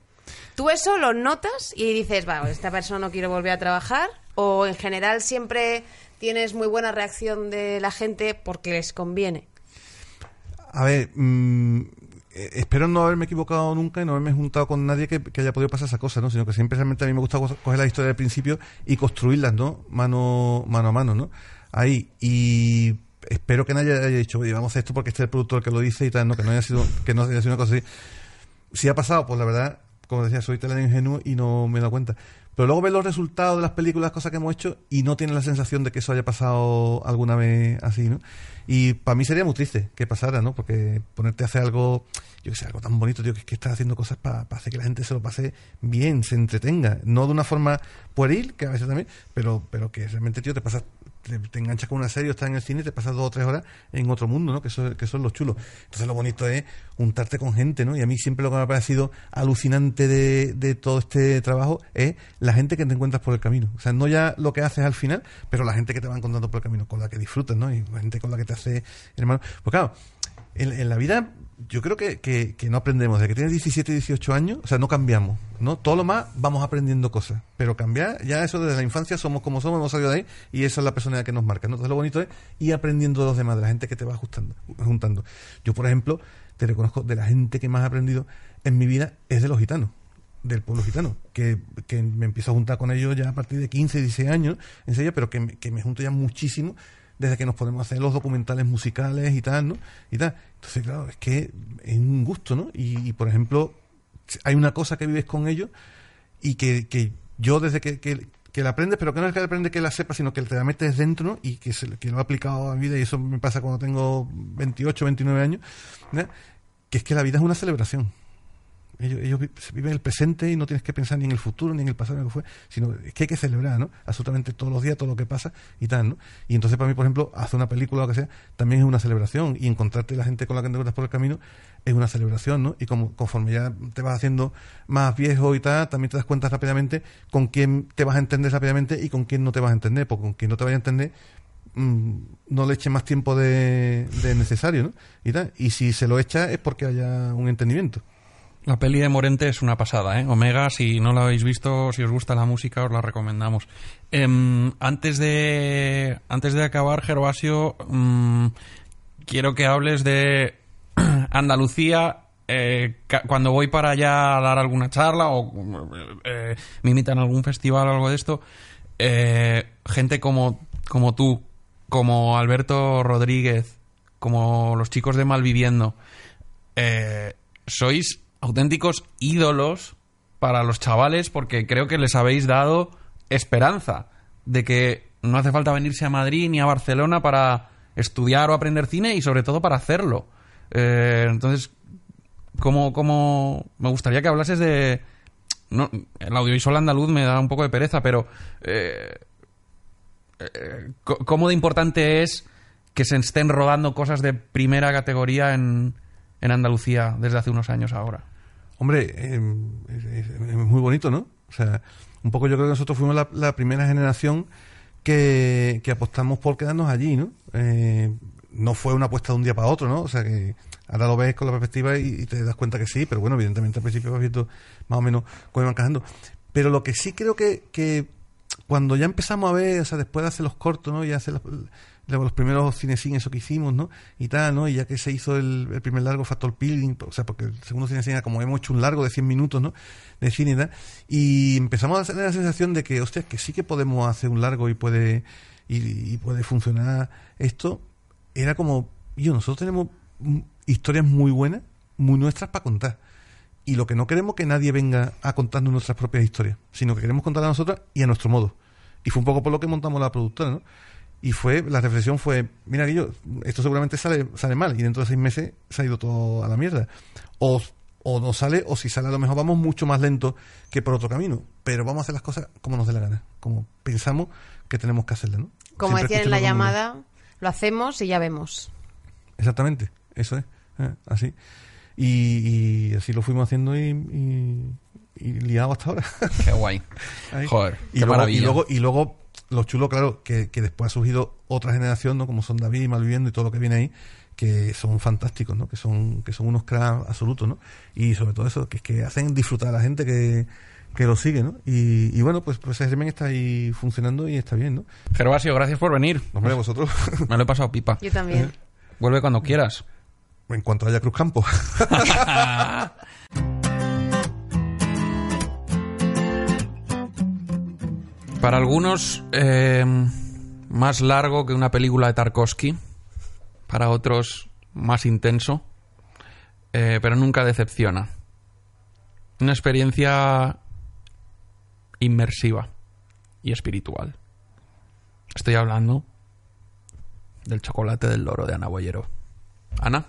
¿Tú eso lo notas y dices, va, esta persona no quiero volver a trabajar? ¿O en general siempre tienes muy buena reacción de la gente porque les conviene?
A ver, mm, eh, espero no haberme equivocado nunca y no haberme juntado con nadie que, haya podido pasar esa cosa, ¿no? Sino que siempre realmente a mí me gusta co- coger la historia del principio y construirlas, ¿no? Mano, mano a mano, ¿no? Ahí. Y espero que nadie haya dicho, oye, vamos a esto porque este es el productor que lo dice y tal, ¿no? Que no haya sido, que no haya sido una cosa así. Si ha pasado, pues la verdad, como decía, soy tan ingenuo y no me he dado cuenta. Pero luego ves los resultados de las películas, cosas que hemos hecho, y no tienes la sensación de que eso haya pasado alguna vez así, ¿no? Y para mí sería muy triste que pasara, ¿no? Porque ponerte a hacer algo, yo que sé, algo tan bonito, tío, que que estás haciendo cosas para hacer que la gente se lo pase bien, se entretenga. No de una forma pueril, que a veces también, pero, pero que realmente, tío, te pasas, te, enganchas con una serie, o estás en el cine y te pasas dos o tres horas en otro mundo, ¿no? Que eso, que eso es lo chulo. Entonces lo bonito es juntarte con gente, ¿no? Y a mí siempre lo que me ha parecido alucinante de, de todo este trabajo es la gente que te encuentras por el camino. O sea, no ya lo que haces al final, pero la gente que te va encontrando por el camino, con la que disfrutas, ¿no? Y la gente con la que te hace hermano. Pues claro, en la vida yo creo que, que, no aprendemos. De que tienes 17, 18 años, o sea, no cambiamos, ¿no? Todo lo más vamos aprendiendo cosas. Pero cambiar, ya eso desde la infancia somos como somos, hemos salido de ahí y esa es la personalidad que nos marca, ¿no? Entonces lo bonito es ir aprendiendo de los demás, de la gente que te va ajustando, juntando. Yo, por ejemplo, te reconozco, de la gente que más he aprendido en mi vida es de los gitanos del pueblo gitano, que, que me empiezo a juntar con ellos ya a partir de 15, 16 años, en serio, pero que que me junto ya muchísimo desde que nos podemos hacer los documentales musicales y tal, ¿no? Y tal. Entonces, claro, es que es un gusto, ¿no? Y, y, por ejemplo, hay una cosa que vives con ellos y que, que yo desde que, que, que la aprendes, pero que no es que la aprendes que la sepas, sino que te la metes dentro y que, se, que lo he aplicado a mi vida, y eso me pasa cuando tengo 28, 29 años, ¿no? que es que la vida es una celebración. Ellos, ellos viven el presente y no tienes que pensar ni en el futuro ni en el pasado ni lo que fue, sino es que hay que celebrar, ¿no? Absolutamente todos los días, todo lo que pasa y tal, ¿no? Y entonces para mí, por ejemplo, hacer una película o lo que sea, también es una celebración y encontrarte la gente con la que te encuentras por el camino es una celebración, ¿no? Y como conforme ya te vas haciendo más viejo y tal, también te das cuenta rápidamente con quién te vas a entender rápidamente y con quién no te vas a entender, porque con quien no te vaya a entender mm, no le eches más tiempo de, de necesario, ¿no? Y tal. Y si se lo echa es porque haya un entendimiento.
La peli de Morente es una pasada, ¿eh? Omega, si no la habéis visto, si os gusta la música, os la recomendamos. Em, antes de antes de acabar, Gervasio, mm, quiero que hables de Andalucía. eh, cuando voy para allá a dar alguna charla o eh, me invitan a algún festival o algo de esto, eh, gente como, como tú, como Alberto Rodríguez, como los chicos de Malviviendo, eh, sois auténticos ídolos para los chavales porque creo que les habéis dado esperanza de que no hace falta venirse a Madrid ni a Barcelona para estudiar o aprender cine y sobre todo para hacerlo. Eh, entonces, ¿cómo, cómo me gustaría que hablases de... El audiovisual andaluz me da un poco de pereza, pero eh, eh, ¿cómo de importante es que se estén rodando cosas de primera categoría en, en Andalucía desde hace unos años ahora?
Hombre, eh, es, muy bonito, ¿no? O sea, un poco yo creo que nosotros fuimos la, primera generación que, que apostamos por quedarnos allí, ¿no? Eh, no fue una apuesta de un día para otro, ¿no? O sea que ahora lo ves con la perspectiva y, y te das cuenta que sí, pero bueno, evidentemente al principio vas viendo más o menos cómo iban cajando. Pero lo que sí creo que, que cuando ya empezamos a ver, o sea, después de hacer los cortos, ¿no? Y hacer las- los primeros cinecines eso que hicimos, ¿no? Y tal, ¿no? Y ya que se hizo el, primer largo Factor Pilgrim, o sea, porque el segundo cinecine era como hemos hecho un largo de 100 minutos, ¿no? De cine y tal. Y empezamos a tener la sensación de que, hostia, que sí que podemos hacer un largo y puede, y, puede funcionar esto. Era como, yo, nosotros tenemos historias muy buenas, muy nuestras para contar. Y lo que no queremos que nadie venga a contarnos nuestras propias historias, sino que queremos contarlas a nosotras y a nuestro modo. Y fue un poco por lo que montamos la productora, ¿no? Y fue, la reflexión fue, mira que yo, esto seguramente sale, sale mal y dentro de seis meses se ha ido todo a la mierda. O, o no sale, o si sale a lo mejor vamos mucho más lento que por otro camino. Pero vamos a hacer las cosas como nos dé la gana, como pensamos que tenemos que hacerlas, ¿no?
Como
Siempre
decían en la llamada, lo hacemos y ya vemos.
Exactamente, eso es, eh, así. Y, y así lo fuimos haciendo y, y, y liado hasta ahora.
Qué guay. Joder,
y
qué
luego,
maravilla.
Y luego, y luego, lo chulo, claro, que, que después ha surgido otra generación, ¿no? Como son David y Malviviendo y todo lo que viene ahí, que son fantásticos, ¿no? Que son, que son unos cracks absolutos, ¿no? Y sobre todo eso, que es que hacen disfrutar a la gente que, que lo sigue, ¿no? Y, y bueno, pues, pues ese Germen está ahí funcionando y está bien, ¿no?
Gervasio, gracias por venir.
Hombre, vosotros,
Me lo he pasado pipa.
Yo también.
Vuelve cuando quieras.
en cuanto haya Cruz Campo.
Para algunos, eh, más largo que una película de Tarkovsky. Para otros, más intenso. eh, pero nunca decepciona. Una experiencia inmersiva y espiritual. Estoy hablando del chocolate del loro de Ana Boyero. Ana,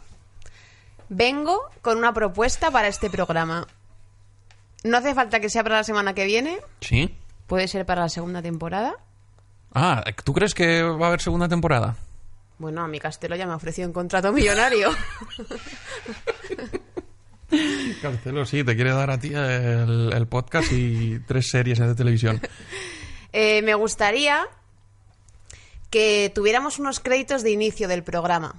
Vengo con una propuesta para este programa. No hace falta que sea para la semana que viene,
¿sí?
Puede ser para la segunda temporada.
Ah, ¿tú crees que va a haber segunda temporada?
Bueno, a mi Castelo ya me ha ofrecido un contrato millonario.
Carcelo, sí, te quiere dar a ti el, el podcast y tres series de televisión.
Eh, me gustaría que tuviéramos unos créditos de inicio del programa.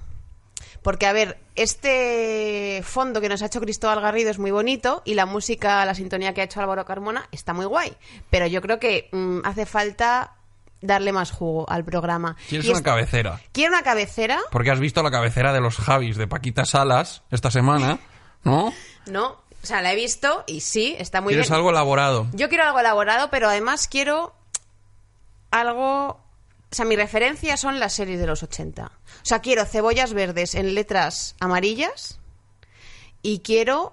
Porque, a ver, este fondo que nos ha hecho Cristóbal Garrido es muy bonito y la música, la sintonía que ha hecho Álvaro Carmona está muy guay. Pero yo creo que mm, hace falta darle más jugo al programa.
¿Quieres
Y
una
es-
cabecera?
Quiero una cabecera.
Porque has visto la cabecera de los Javis de Paquita Salas esta semana, ¿no?
No, o sea, la he visto y sí, está muy
¿Quieres
bien.
algo elaborado?
Yo quiero algo elaborado, pero además quiero algo... O sea, mi referencia son las series de los 80. O sea, quiero cebollas verdes en letras amarillas y quiero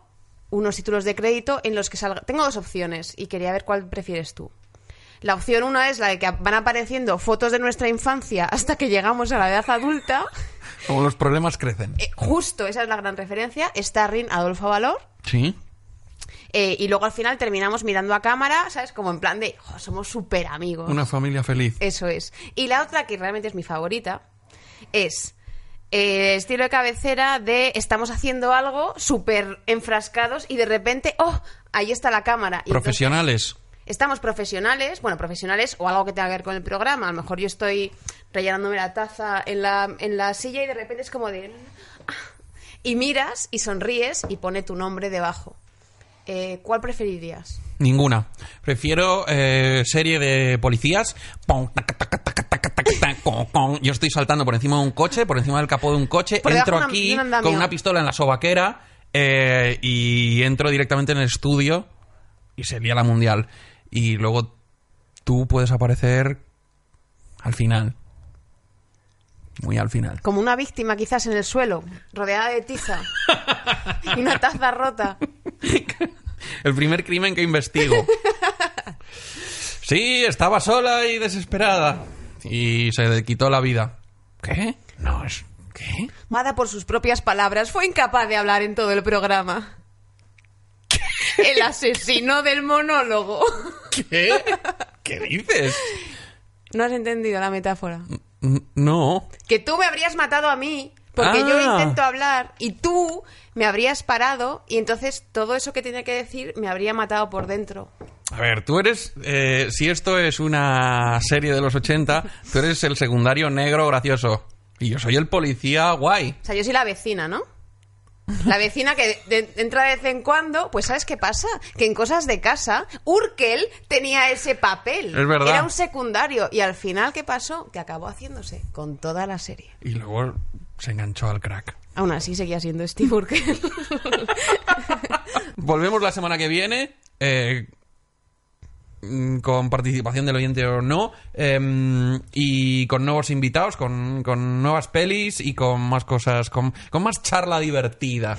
unos títulos de crédito en los que salga... Tengo dos opciones y quería ver cuál prefieres tú. La opción una es la de que van apareciendo fotos de nuestra infancia hasta que llegamos a la edad adulta.
Como los problemas crecen.
Eh, justo, esa es la gran referencia. Starring Adolfo Valor.
Sí.
Eh, y luego al final terminamos mirando a cámara, ¿sabes? Como en plan de, "Jo, somos súper amigos.
Una familia feliz.
Eso es. Y la otra, que realmente es mi favorita, es eh, estilo de cabecera de estamos haciendo algo súper enfrascados y de repente, ¡oh! Ahí está la cámara. Y entonces
Profesionales.
estamos profesionales, bueno, profesionales o algo que tenga que ver con el programa. A lo mejor yo estoy rellenándome la taza en la, en la silla y de repente es como de... "Ah". Y miras y sonríes y pone tu nombre debajo. Eh, ¿Cuál preferirías?
Ninguna. Prefiero eh, serie de policías. Yo estoy saltando por encima de un coche, por encima del capó de un coche.
Por
entro
una-
aquí con una pistola en la sobaquera eh, y entro directamente en el estudio y sería la mundial. Y luego tú puedes aparecer al final. Muy al final.
Como una víctima quizás en el suelo, rodeada de tiza y una taza rota.
El primer crimen que investigo. Sí, estaba sola y desesperada. Y se quitó la vida. ¿Qué? No, es... ¿Qué?
Mada por sus propias palabras, fue incapaz de hablar en todo el programa. El asesino del monólogo.
¿Qué? ¿Qué dices?
¿No has entendido la metáfora?
No.
Que tú me habrías matado a mí, porque yo
Ah.
intento hablar y tú me habrías parado y entonces todo eso que tenía que decir me habría matado por dentro.
A ver, tú eres... eh, si esto es una serie de los 80, tú eres el secundario negro gracioso. Y yo soy el policía guay.
O sea, yo soy la vecina, ¿no? La vecina que de- entra de vez en cuando, pues ¿sabes qué pasa? Que en cosas de casa, Urkel tenía ese papel.
Es verdad.
Era un secundario. Y al final, ¿qué pasó? Que acabó haciéndose con toda la serie.
Y luego se enganchó al crack.
Aún así seguía siendo Steve Urkel.
Volvemos la semana que viene. eh, con participación del oyente o no. eh, y con nuevos invitados, con, con nuevas pelis y con más cosas. Con, con más charla divertida.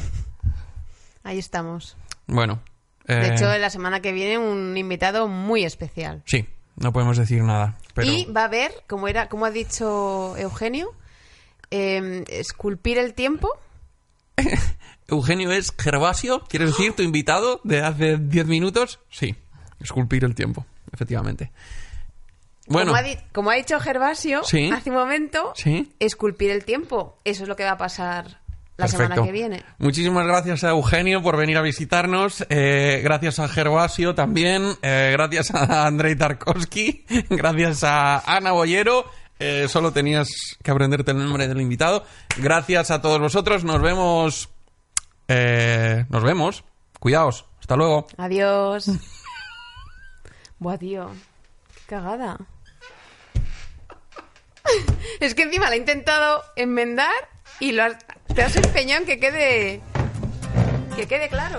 Ahí estamos.
Bueno.
De
eh,
hecho, la semana que viene un invitado muy especial.
Sí, no podemos decir nada. Pero...
Y va a haber, como era, como ha dicho Eugenio, eh, esculpir el tiempo.
Eugenio es Gervasio, ¿quieres decir tu invitado de hace 10 minutos? Sí, esculpir el tiempo, efectivamente. Bueno,
Como, ha di- como ha dicho Gervasio
Sí.
hace un momento,
Sí.
esculpir el tiempo. Eso es lo que va a pasar la
perfecto.
semana que viene.
Muchísimas gracias a Eugenio por venir a visitarnos. eh, gracias a Gervasio también. eh, gracias a Andrei Tarkovsky. gracias a Ana Boyero. eh, solo tenías que aprenderte el nombre del invitado. Gracias a todos vosotros. Nos vemos. nos vemos. Cuidaos. Hasta luego.
Adiós. Buah, tío. Qué cagada. Es que encima la he intentado enmendar y lo has- te has empeñado en que quede. que quede claro.